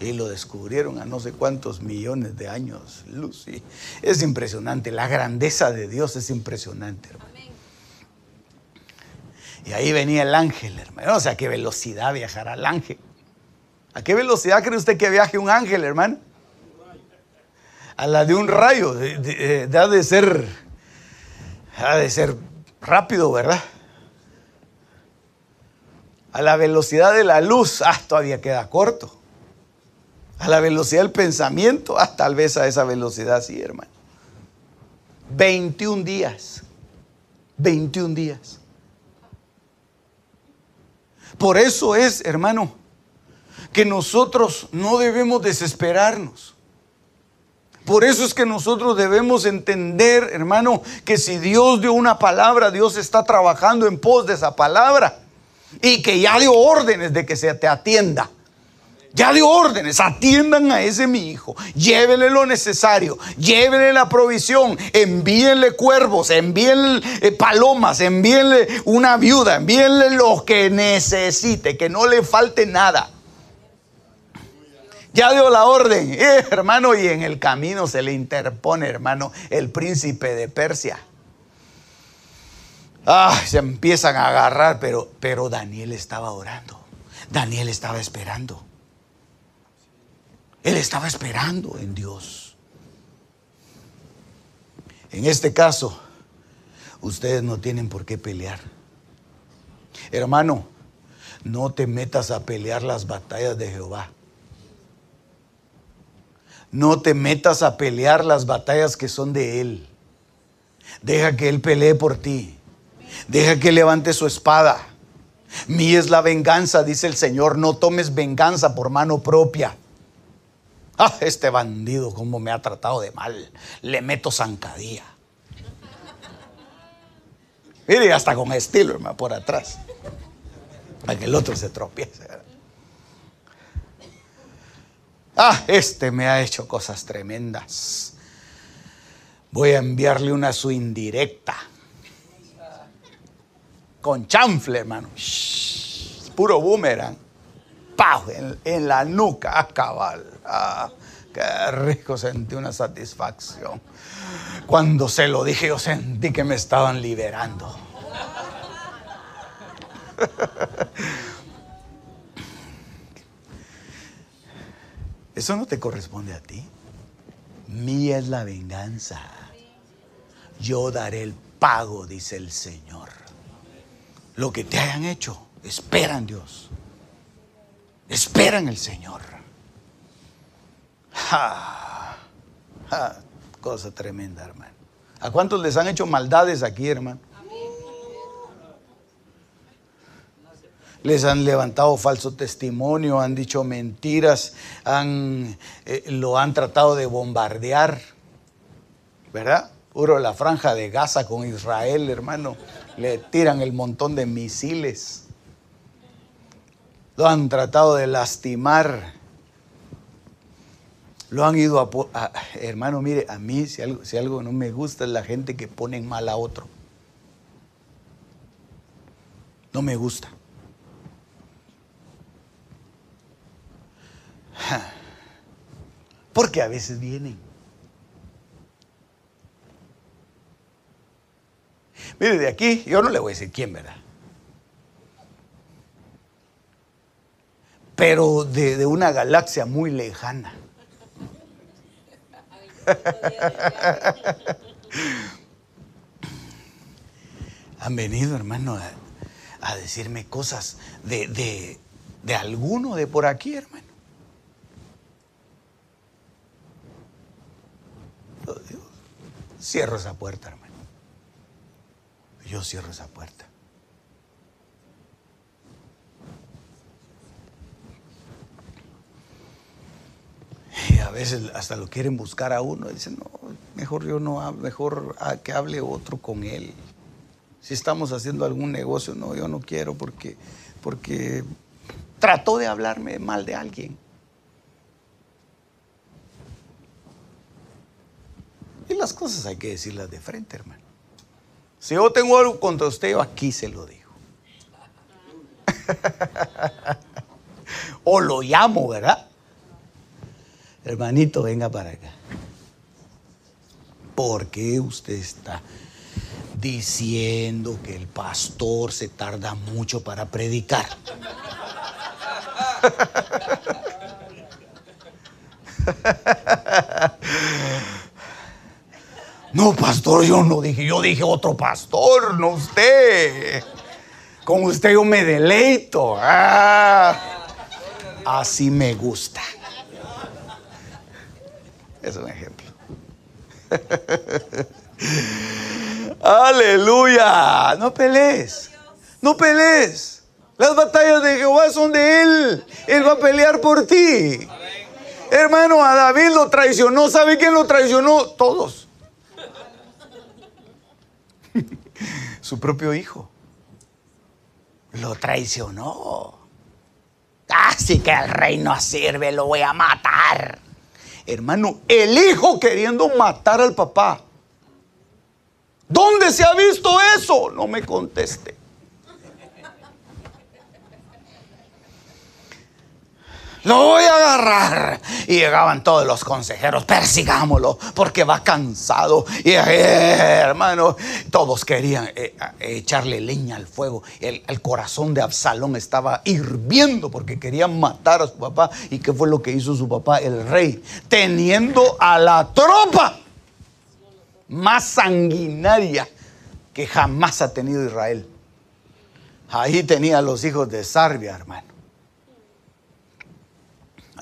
Y lo descubrieron a no sé cuántos millones de años Lucy. Es impresionante. La grandeza de Dios es impresionante, hermano. Y ahí venía el ángel, hermano. O sea, qué velocidad viajará el ángel. ¿A qué velocidad cree usted que viaje un ángel, hermano? A la de un rayo. De, ha de ser, ha de ser rápido, ¿verdad? A la velocidad de la luz, ah, todavía queda corto. A la velocidad del pensamiento, ah, tal vez a esa velocidad sí, hermano. 21 días. 21 días. Por eso es, hermano, que nosotros no debemos desesperarnos. Por eso es que nosotros debemos entender, hermano, que si Dios dio una palabra, Dios está trabajando en pos de esa palabra. Y que ya dio órdenes de que se te atienda. Ya dio órdenes, atiendan a ese mi hijo, llévenle lo necesario, llévenle la provisión, envíenle cuervos, envíenle eh, palomas, envíenle una viuda, envíenle lo que necesite, que no le falte nada. Ya dio la orden, *laughs* eh, hermano, y en el camino se le interpone, hermano, el príncipe de Persia. Ah, se empiezan a agarrar, pero, pero Daniel estaba orando. Daniel estaba esperando. Él estaba esperando en Dios. En este caso, ustedes no tienen por qué pelear. Hermano, no te metas a pelear las batallas de Jehová. No te metas a pelear las batallas que son de Él. Deja que Él pelee por ti. Deja que levante su espada. Mí es la venganza, dice el Señor. No tomes venganza por mano propia. Ah, este bandido, cómo me ha tratado de mal. Le meto zancadilla. Mire, hasta con estilo, hermano, por atrás. Para que el otro se tropiece. Ah, este me ha hecho cosas tremendas. Voy a enviarle una su indirecta. Con chanfle, hermano. puro boomerang. ¡Pau! En, la nuca, a cabal. Ah, qué rico, sentí una satisfacción. Cuando se lo dije, yo sentí que me estaban liberando. *laughs* Eso no te corresponde a ti. Mía es la venganza. Yo daré el pago, dice el Señor. Lo que te hayan hecho, espera en Dios. Espera en el Señor. cosa tremenda, hermano. ¿A cuántos les han hecho maldades aquí, hermano? Les han levantado falso testimonio, han dicho mentiras, han, eh, lo han tratado de bombardear, ¿verdad? Puro la franja de Gaza con Israel, hermano, le tiran el montón de misiles, lo han tratado de lastimar, lo han ido a... hermano, mire, a mí si algo, si algo no me gusta es la gente que pone mal a otro. No me gusta. *laughs* Porque a veces vienen. Mire, de aquí, yo no le voy a decir quién, ¿verdad? Pero de, de una galaxia muy lejana. *laughs* Han venido, hermano, a, decirme cosas de, de, de alguno de por aquí, hermano. Cierro esa puerta, hermano. Yo cierro esa puerta. Y a veces hasta lo quieren buscar a uno. Dicen, no, mejor yo no, mejor que hable otro con él. Si estamos haciendo algún negocio, no, yo no quiero porque, porque trató de hablarme mal de alguien. Las cosas hay que decirlas de frente, hermano. Si yo tengo algo contra usted, yo aquí se lo digo. *laughs* o lo llamo, ¿verdad? Hermanito, venga para acá. ¿Por qué usted está diciendo que el pastor se tarda mucho para predicar? *laughs* No, pastor, yo no dije, yo dije otro pastor, no usted. Con usted yo me deleito. Ah, así me gusta. Es un ejemplo. *laughs* Aleluya. No pelees. No pelees. Las batallas de Jehová son de Él. Él va a pelear por ti. Hermano, a David lo traicionó. ¿Sabe quién lo traicionó? Todos. *laughs* Su propio hijo. Lo traicionó. Así que el rey no sirve, lo voy a matar. Hermano, el hijo queriendo matar al papá. ¿Dónde se ha visto eso? No me conteste. Lo voy a agarrar. Y llegaban todos los consejeros, persigámoslo, porque va cansado. Y eh, hermano, todos querían eh, echarle leña al fuego. El, el, corazón de Absalón estaba hirviendo porque querían matar a su papá. ¿Y qué fue lo que hizo su papá, el rey? Teniendo a la tropa más sanguinaria que jamás ha tenido Israel. Ahí tenía a los hijos de Sarbia, hermano.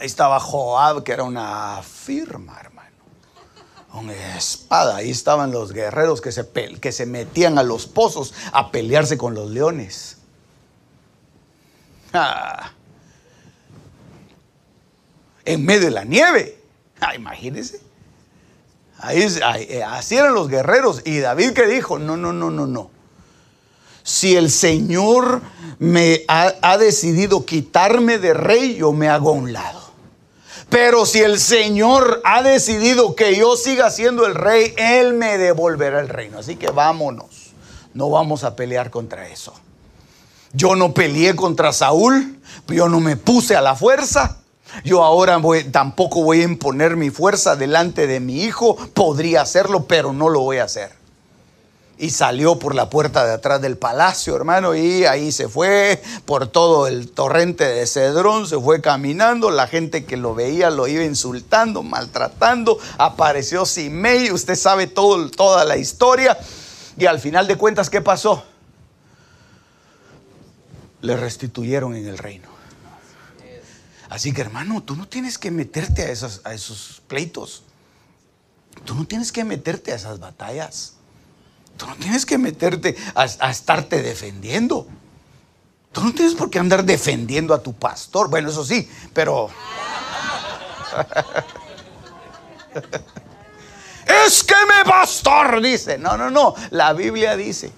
Ahí estaba Joab, que era una firma, hermano. Una espada. Ahí estaban los guerreros que se, que se metían a los pozos a pelearse con los leones. Ah. En medio de la nieve. Ah, imagínense. Ahí, eh, así eran los guerreros. Y David que dijo, no, no, no, no, no. Si el Señor me ha, ha decidido quitarme de rey, yo me hago a un lado. Pero si el Señor ha decidido que yo siga siendo el rey, Él me devolverá el reino. Así que vámonos. No vamos a pelear contra eso. Yo no peleé contra Saúl, yo no me puse a la fuerza. Yo ahora tampoco voy a imponer mi fuerza delante de mi hijo. Podría hacerlo, pero no lo voy a hacer y salió por la puerta de atrás del palacio, hermano, y ahí se fue por todo el torrente de Cedrón, se fue caminando, la gente que lo veía lo iba insultando, maltratando, apareció Simei, usted sabe todo, toda la historia, y al final de cuentas, ¿qué pasó? Le restituyeron en el reino. Así que hermano, tú no tienes que meterte a esos, a esos pleitos, tú no tienes que meterte a esas batallas. Tú no tienes que meterte a, estarte defendiendo. Tú no tienes por qué andar defendiendo a tu pastor. Bueno, eso sí, pero... *laughs* es que me pastor, dice. No, no, no. La Biblia dice.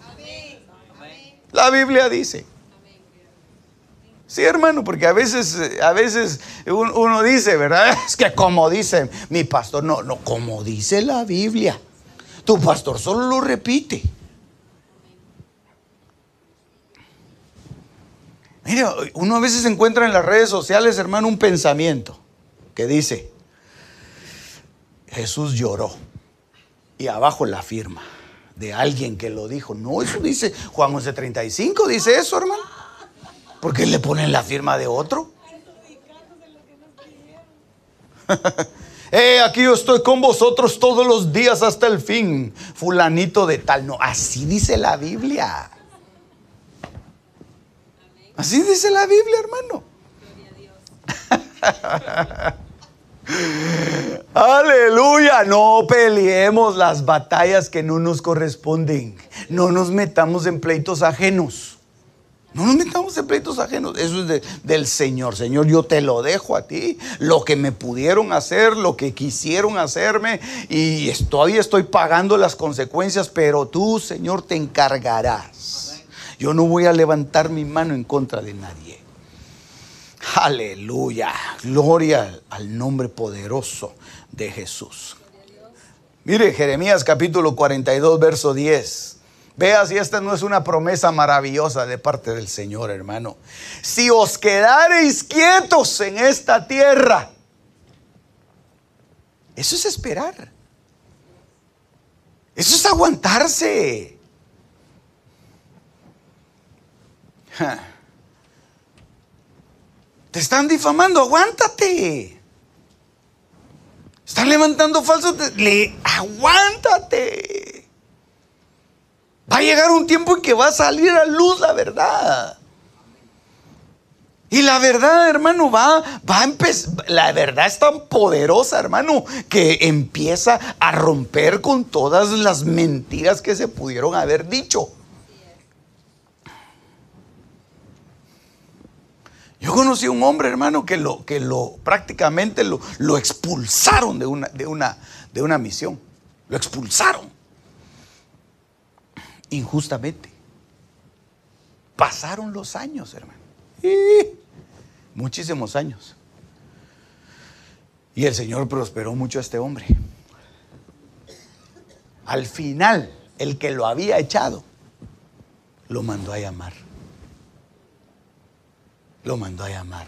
La Biblia dice. Sí, hermano, porque a veces, a veces uno dice, ¿verdad? *laughs* Es que como dice mi pastor, no, no, como dice la Biblia. Tu pastor solo lo repite. Mira, uno a veces encuentra en las redes sociales, hermano, un pensamiento que dice, Jesús lloró. Y abajo la firma de alguien que lo dijo. No, eso dice Juan 11:35, dice eso, hermano. ¿Por qué le ponen la firma de otro? *laughs* Eh, aquí yo estoy con vosotros todos los días hasta el fin. Fulanito de tal. No, así dice la Biblia. Así dice la Biblia, hermano. *laughs* Aleluya, no peleemos las batallas que no nos corresponden. No nos metamos en pleitos ajenos. No nos metamos en pleitos ajenos. Eso es del Señor. Señor, yo te lo dejo a ti. Lo que me pudieron hacer, lo que quisieron hacerme. Y todavía estoy pagando las consecuencias, pero tú, Señor, te encargarás. Yo no voy a levantar mi mano en contra de nadie. Aleluya. Gloria al nombre poderoso de Jesús. Mire Jeremías capítulo 42, verso 10. Vea si esta no es una promesa maravillosa de parte del Señor, hermano. Si os quedareis quietos en esta tierra, eso es esperar. Eso es aguantarse. Te están difamando, aguántate. Están levantando falsos, le, aguántate. Va a llegar un tiempo en que va a salir a luz la verdad. Y la verdad, hermano, va, va a empezar. La verdad es tan poderosa, hermano, que empieza a romper con todas las mentiras que se pudieron haber dicho. Yo conocí a un hombre, hermano, que lo, que lo prácticamente lo, lo expulsaron de una, de, una, de una misión. Lo expulsaron. Injustamente. Pasaron los años, hermano. Y muchísimos años. Y el Señor prosperó mucho a este hombre. Al final, el que lo había echado, lo mandó a llamar. Lo mandó a llamar.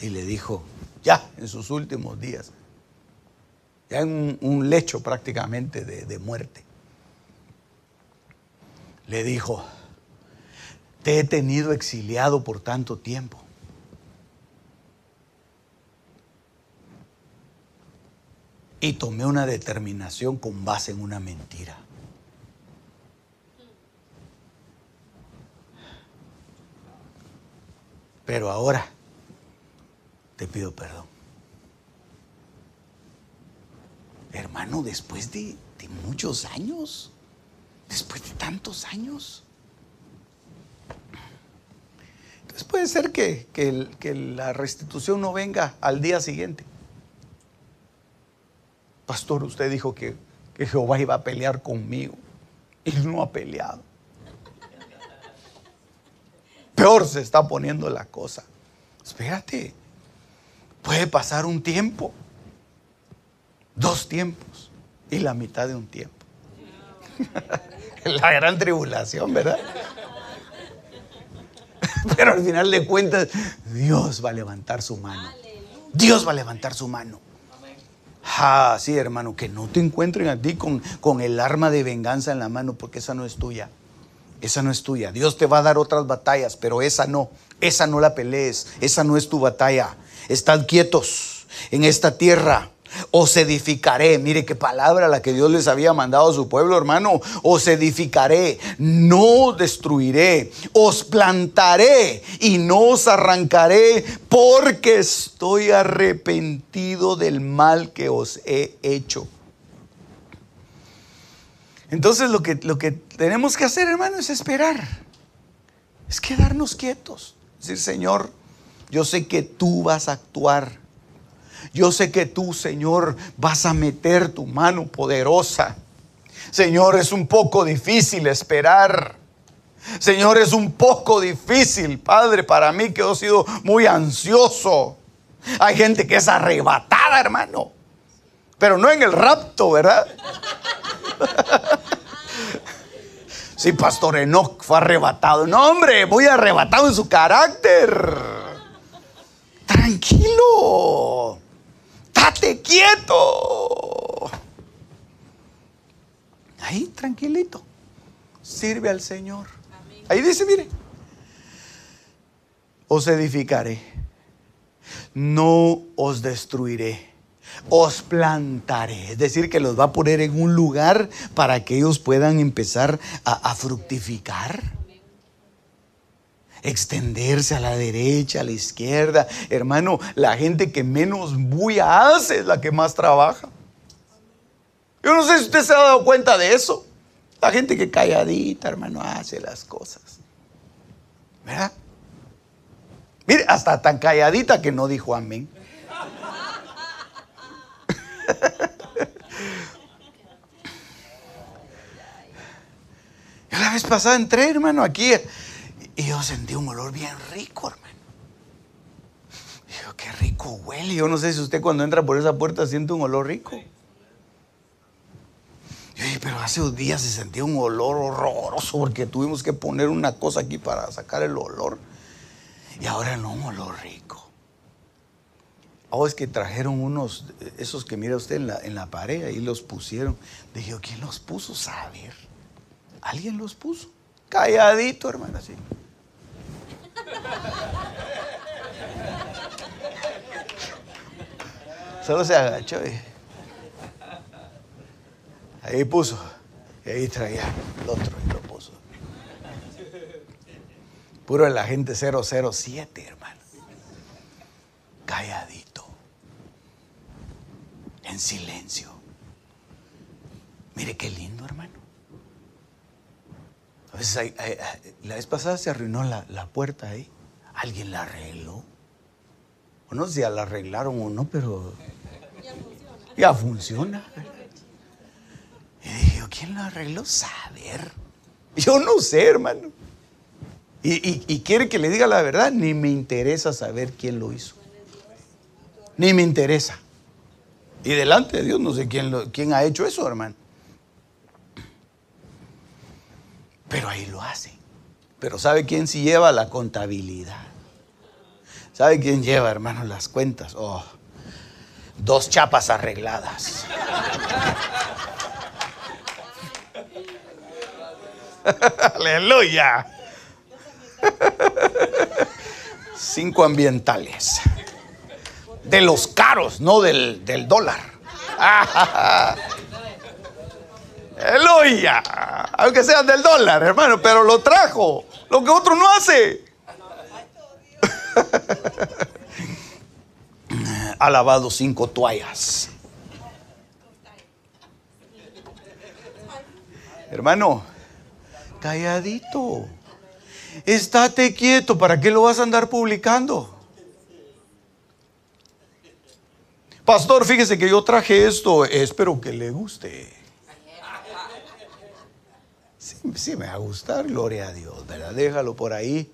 Y le dijo, ya en sus últimos días, ya en un, lecho prácticamente de, de muerte, le dijo, te he tenido exiliado por tanto tiempo y tomé una determinación con base en una mentira. Pero ahora te pido perdón. Hermano, después de, muchos años, después de tantos años, entonces puede ser que, que la restitución no venga al día siguiente. Pastor, usted dijo que, Jehová iba a pelear conmigo y no ha peleado. Peor se está poniendo la cosa. Espérate, puede pasar un tiempo, dos tiempos y la mitad de un tiempo. *laughs* *laughs* la gran tribulación, ¿verdad? Pero al final de cuentas, Dios va a levantar su mano. Dios va a levantar su mano. Ah, sí, hermano, que no te encuentren a ti con, con el arma de venganza en la mano, porque esa no es tuya. Esa no es tuya. Dios te va a dar otras batallas, pero esa no. Esa no la pelees. Esa no es tu batalla. Estad quietos en esta tierra os edificaré. Mire qué palabra la que Dios les había mandado a su pueblo, hermano. Os edificaré, no destruiré. Os plantaré y no os arrancaré porque estoy arrepentido del mal que os he hecho. Entonces lo que, lo que tenemos que hacer, hermano, es esperar. Es quedarnos quietos. Decir, Señor, yo sé que tú vas a actuar yo sé que tú, Señor, vas a meter tu mano poderosa. Señor, es un poco difícil esperar. Señor, es un poco difícil, Padre, para mí que he sido muy ansioso. Hay gente que es arrebatada, hermano. Pero no en el rapto, ¿verdad? *laughs* Sí, Pastor Enoch fue arrebatado. No, hombre, voy arrebatado en su carácter. Tranquilo estate quieto. Ahí, tranquilito. Sirve al Señor. Ahí dice, mire, os edificaré, no os destruiré, os plantaré. Es decir, que los va a poner en un lugar para que ellos puedan empezar a, a fructificar extenderse a la derecha, a la izquierda. Hermano, la gente que menos bulla hace es la que más trabaja. Yo no sé si usted se ha dado cuenta de eso. La gente que calladita, hermano, hace las cosas. ¿Verdad? Mire, hasta tan calladita que no dijo amén. *laughs* Yo la vez pasada entré, hermano, aquí y yo sentí un olor bien rico, hermano. Y yo, qué rico huele. Yo no sé si usted cuando entra por esa puerta siente un olor rico. Yo dije, pero hace dos días se sentía un olor horroroso porque tuvimos que poner una cosa aquí para sacar el olor. Y ahora no, un olor rico. Oh, es que trajeron unos, esos que mira usted en la, en la pared, ahí los pusieron. Dije, ¿quién los puso? Saber. ¿Alguien los puso? Calladito, hermano, así. Solo se agachó y ahí puso. Y ahí traía el otro y lo baboso. Puro el agente 007, hermano. Calladito. En silencio. Mire qué lindo, hermano. La vez pasada se arruinó la, la puerta ahí. Alguien la arregló. No sé si la arreglaron o no, pero ya funciona. Y dije, ¿quién lo arregló? Saber. Yo no sé, hermano. Y, quiere que le diga la verdad, ni me interesa saber quién lo hizo. Ni me interesa. Y delante de Dios no sé quién, quién ha hecho eso, hermano. Pero ahí lo hace. Pero ¿sabe quién sí lleva la contabilidad? ¿Sabe quién lleva, hermano, las cuentas? Oh, dos chapas arregladas. *laughs* Aleluya. Cinco ambientales. De los caros, no del, del dólar. *laughs* Aleluya. Aunque sean del dólar, hermano, pero lo trajo. Lo que otro no hace. *laughs* ha lavado cinco toallas. Hermano, calladito. Estate quieto, ¿para qué lo vas a andar publicando? Pastor, fíjese que yo traje esto, espero que le guste. Sí, me va a gustar, gloria a Dios, ¿verdad? Déjalo por ahí.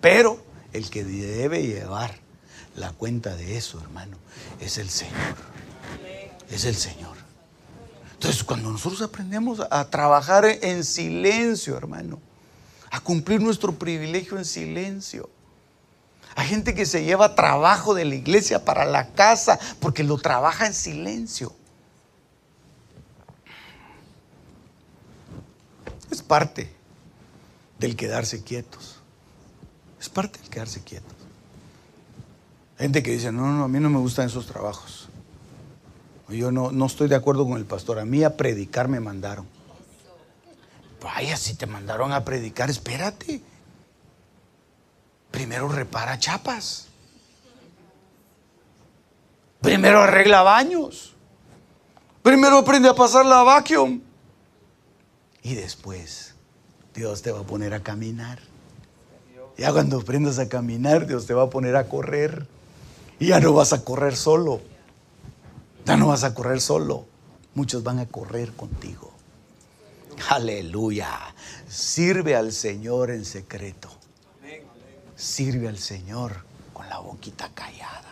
Pero el que debe llevar la cuenta de eso, hermano, es el Señor. Es el Señor. Entonces, cuando nosotros aprendemos a trabajar en silencio, hermano, a cumplir nuestro privilegio en silencio. Hay gente que se lleva trabajo de la iglesia para la casa porque lo trabaja en silencio. Es parte del quedarse quietos. Es parte del quedarse quietos. Gente que dice, no, no, a mí no me gustan esos trabajos. Yo no, no estoy de acuerdo con el pastor. A mí a predicar me mandaron. Vaya, si te mandaron a predicar, espérate. Primero repara chapas. Primero arregla baños. Primero aprende a pasar la vacuum. Y después Dios te va a poner a caminar. Ya cuando aprendas a caminar, Dios te va a poner a correr. Y ya no vas a correr solo. Ya no vas a correr solo. Muchos van a correr contigo. Aleluya. Sirve al Señor en secreto. Sirve al Señor con la boquita callada.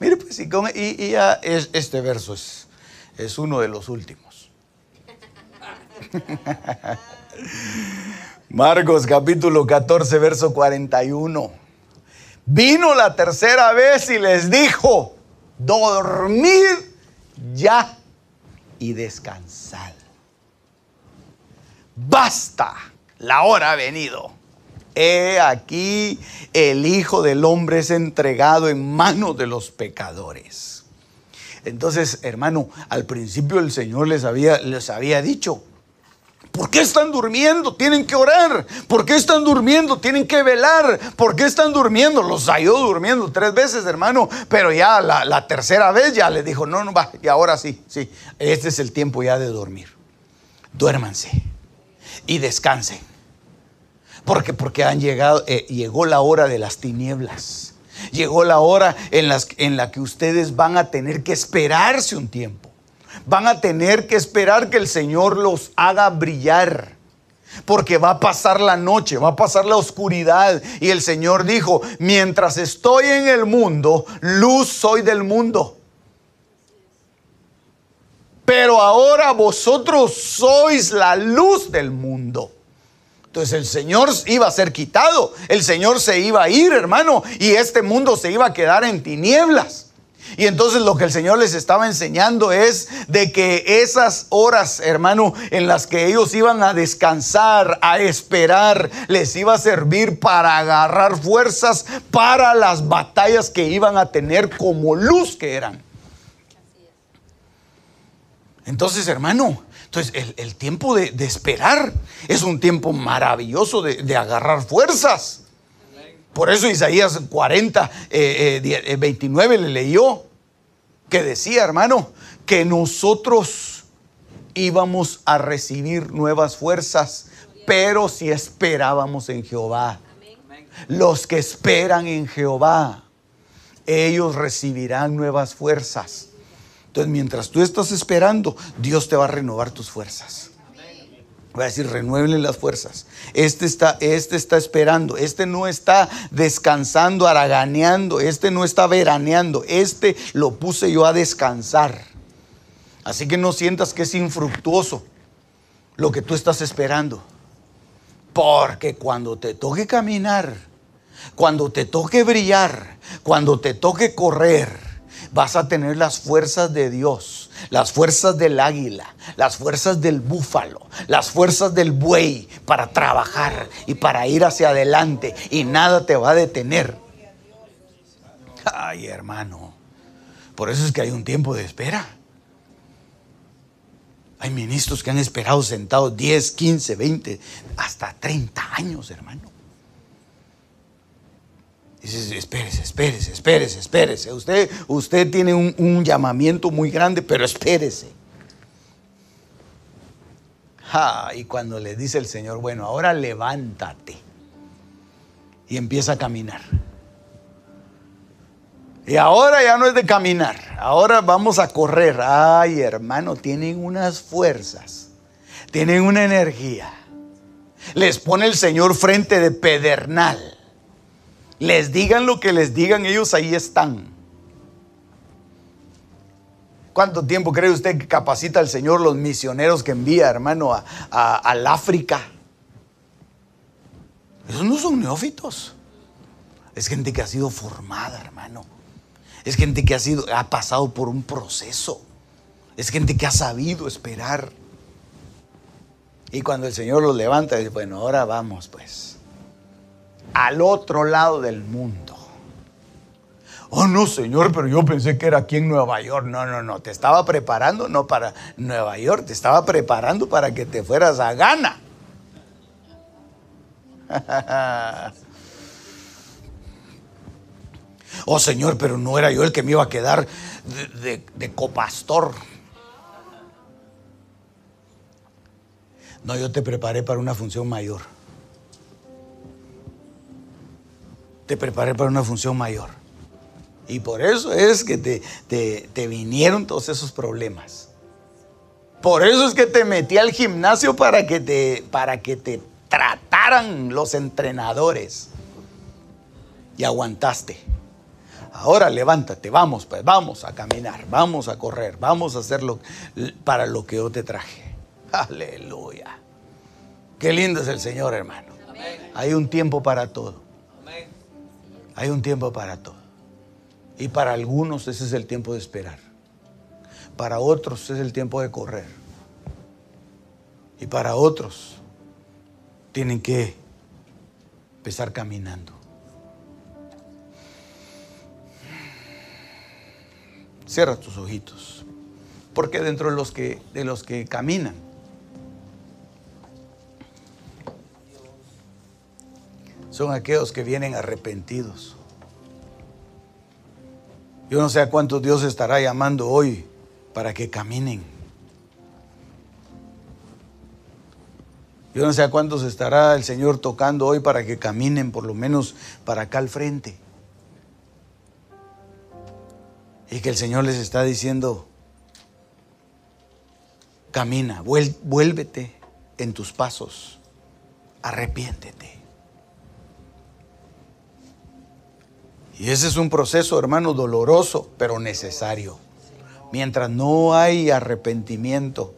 Mire, pues, y, ya es, este verso es, es uno de los últimos. *laughs* Marcos capítulo 14, verso 41. Vino la tercera vez y les dijo, dormid ya y descansad. Basta, la hora ha venido. He aquí el Hijo del Hombre es entregado en manos de los pecadores. Entonces, hermano, al principio el Señor les había, les había dicho, ¿Por qué están durmiendo? Tienen que orar. ¿Por qué están durmiendo? Tienen que velar. ¿Por qué están durmiendo? Los halló durmiendo tres veces, hermano. Pero ya la, tercera vez ya le dijo, no, no va. Y ahora sí, sí. Este es el tiempo ya de dormir. Duérmanse y descansen. Porque, porque han llegado, eh, llegó la hora de las tinieblas. Llegó la hora en, la que ustedes van a tener que esperarse un tiempo van a tener que esperar que el Señor los haga brillar. Porque va a pasar la noche, va a pasar la oscuridad. Y el Señor dijo, mientras estoy en el mundo, luz soy del mundo. Pero ahora vosotros sois la luz del mundo. Entonces el Señor iba a ser quitado, el Señor se iba a ir, hermano, y este mundo se iba a quedar en tinieblas. Y entonces lo que el Señor les estaba enseñando es de que esas horas, hermano, en las que ellos iban a descansar, a esperar, les iba a servir para agarrar fuerzas para las batallas que iban a tener como luz que eran. Entonces, hermano, entonces el, tiempo de, esperar es un tiempo maravilloso de, agarrar fuerzas. Por eso Isaías 40, 29 le leyó que decía, hermano, que nosotros íbamos a recibir nuevas fuerzas, pero si esperábamos en Jehová. Los que esperan en Jehová, ellos recibirán nuevas fuerzas. Entonces, mientras tú estás esperando, Dios te va a renovar tus fuerzas. Va a decir, renueven las fuerzas. Este está, este está esperando. Este no está descansando, haraganeando. Este no está veraneando. Este lo puse yo a descansar. Así que no sientas que es infructuoso lo que tú estás esperando. Porque cuando te toque caminar, cuando te toque brillar, cuando te toque correr, vas a tener las fuerzas de Dios, las fuerzas del águila, las fuerzas del búfalo, las fuerzas del buey para trabajar y para ir hacia adelante y nada te va a detener. Ay, hermano, por eso es que hay un tiempo de espera. Hay ministros que han esperado sentados 10, 15, 20, hasta 30 años, hermano. Dices, espérese, espérese, espérese, espérese. Usted, usted tiene un, llamamiento muy grande, pero espérese. y cuando le dice el Señor, bueno, ahora levántate y empieza a caminar. Y ahora ya no es de caminar, ahora vamos a correr. Ay, hermano, tienen unas fuerzas, tienen una energía. Les pone el Señor frente de pedernal les digan lo que les digan, ellos ahí están. ¿Cuánto tiempo cree usted que capacita el Señor los misioneros que envía, hermano, a, al África? Esos no son neófitos. Es gente que ha sido formada, hermano. Es gente que ha, sido, ha pasado por un proceso. Es gente que ha sabido esperar. Y cuando el Señor los levanta, dice, bueno, ahora vamos pues al otro lado del mundo. Oh, no, Señor, pero yo pensé que era aquí en Nueva York. No, no, no, te estaba preparando no para Nueva York, te estaba preparando para que te fueras a Ghana. *laughs* oh, Señor, pero no era yo el que me iba a quedar de, de copastor. No, yo te preparé para una función mayor. Te preparé para una función mayor. Y por eso es que te, te, vinieron todos esos problemas. Por eso es que te metí al gimnasio para que te, para que te trataran los entrenadores. Y aguantaste. Ahora levántate, vamos, pues vamos a caminar, vamos a correr, vamos a hacerlo para lo que yo te traje. Aleluya. Qué lindo es el Señor, hermano. Hay un tiempo para todo. Hay un tiempo para todo. Y para algunos ese es el tiempo de esperar. Para otros es el tiempo de correr. Y para otros tienen que empezar caminando. Cierra tus ojitos. Porque dentro de los que, de los que caminan, son aquellos que vienen arrepentidos. Yo no sé a cuántos Dios estará llamando hoy para que caminen. Yo no sé a cuántos estará el Señor tocando hoy para que caminen por lo menos para acá al frente. Y que el Señor les está diciendo, camina, vuélvete en tus pasos, arrepiéntete. Y ese es un proceso, hermano, doloroso, pero necesario. Mientras no hay arrepentimiento,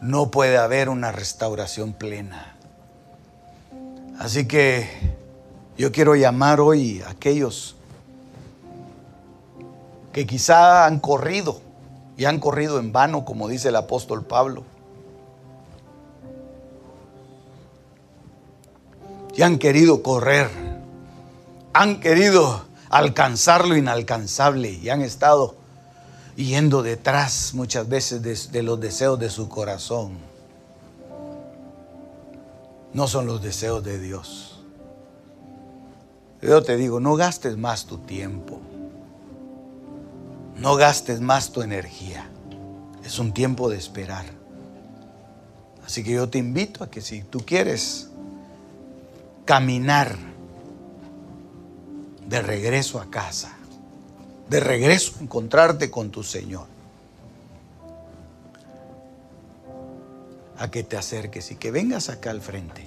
no puede haber una restauración plena. Así que yo quiero llamar hoy a aquellos que quizá han corrido y han corrido en vano, como dice el apóstol Pablo. Y han querido correr han querido alcanzar lo inalcanzable y han estado yendo detrás muchas veces de, los deseos de su corazón. No son los deseos de Dios. Yo te digo, no gastes más tu tiempo. No gastes más tu energía. Es un tiempo de esperar. Así que yo te invito a que si tú quieres caminar de regreso a casa, de regreso a encontrarte con tu Señor, a que te acerques y que vengas acá al frente.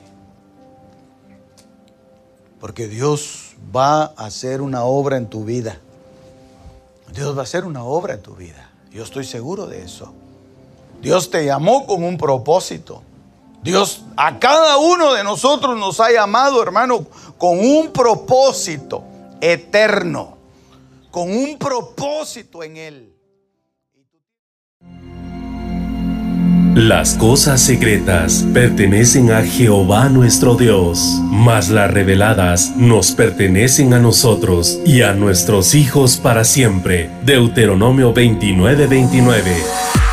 Porque Dios va a hacer una obra en tu vida. Dios va a hacer una obra en tu vida. Yo estoy seguro de eso. Dios te llamó con un propósito. Dios a cada uno de nosotros nos ha llamado, hermano, con un propósito eterno, con un propósito en Él. Las cosas secretas pertenecen a Jehová nuestro Dios, mas las reveladas nos pertenecen a nosotros y a nuestros hijos para siempre. Deuteronomio 29:29.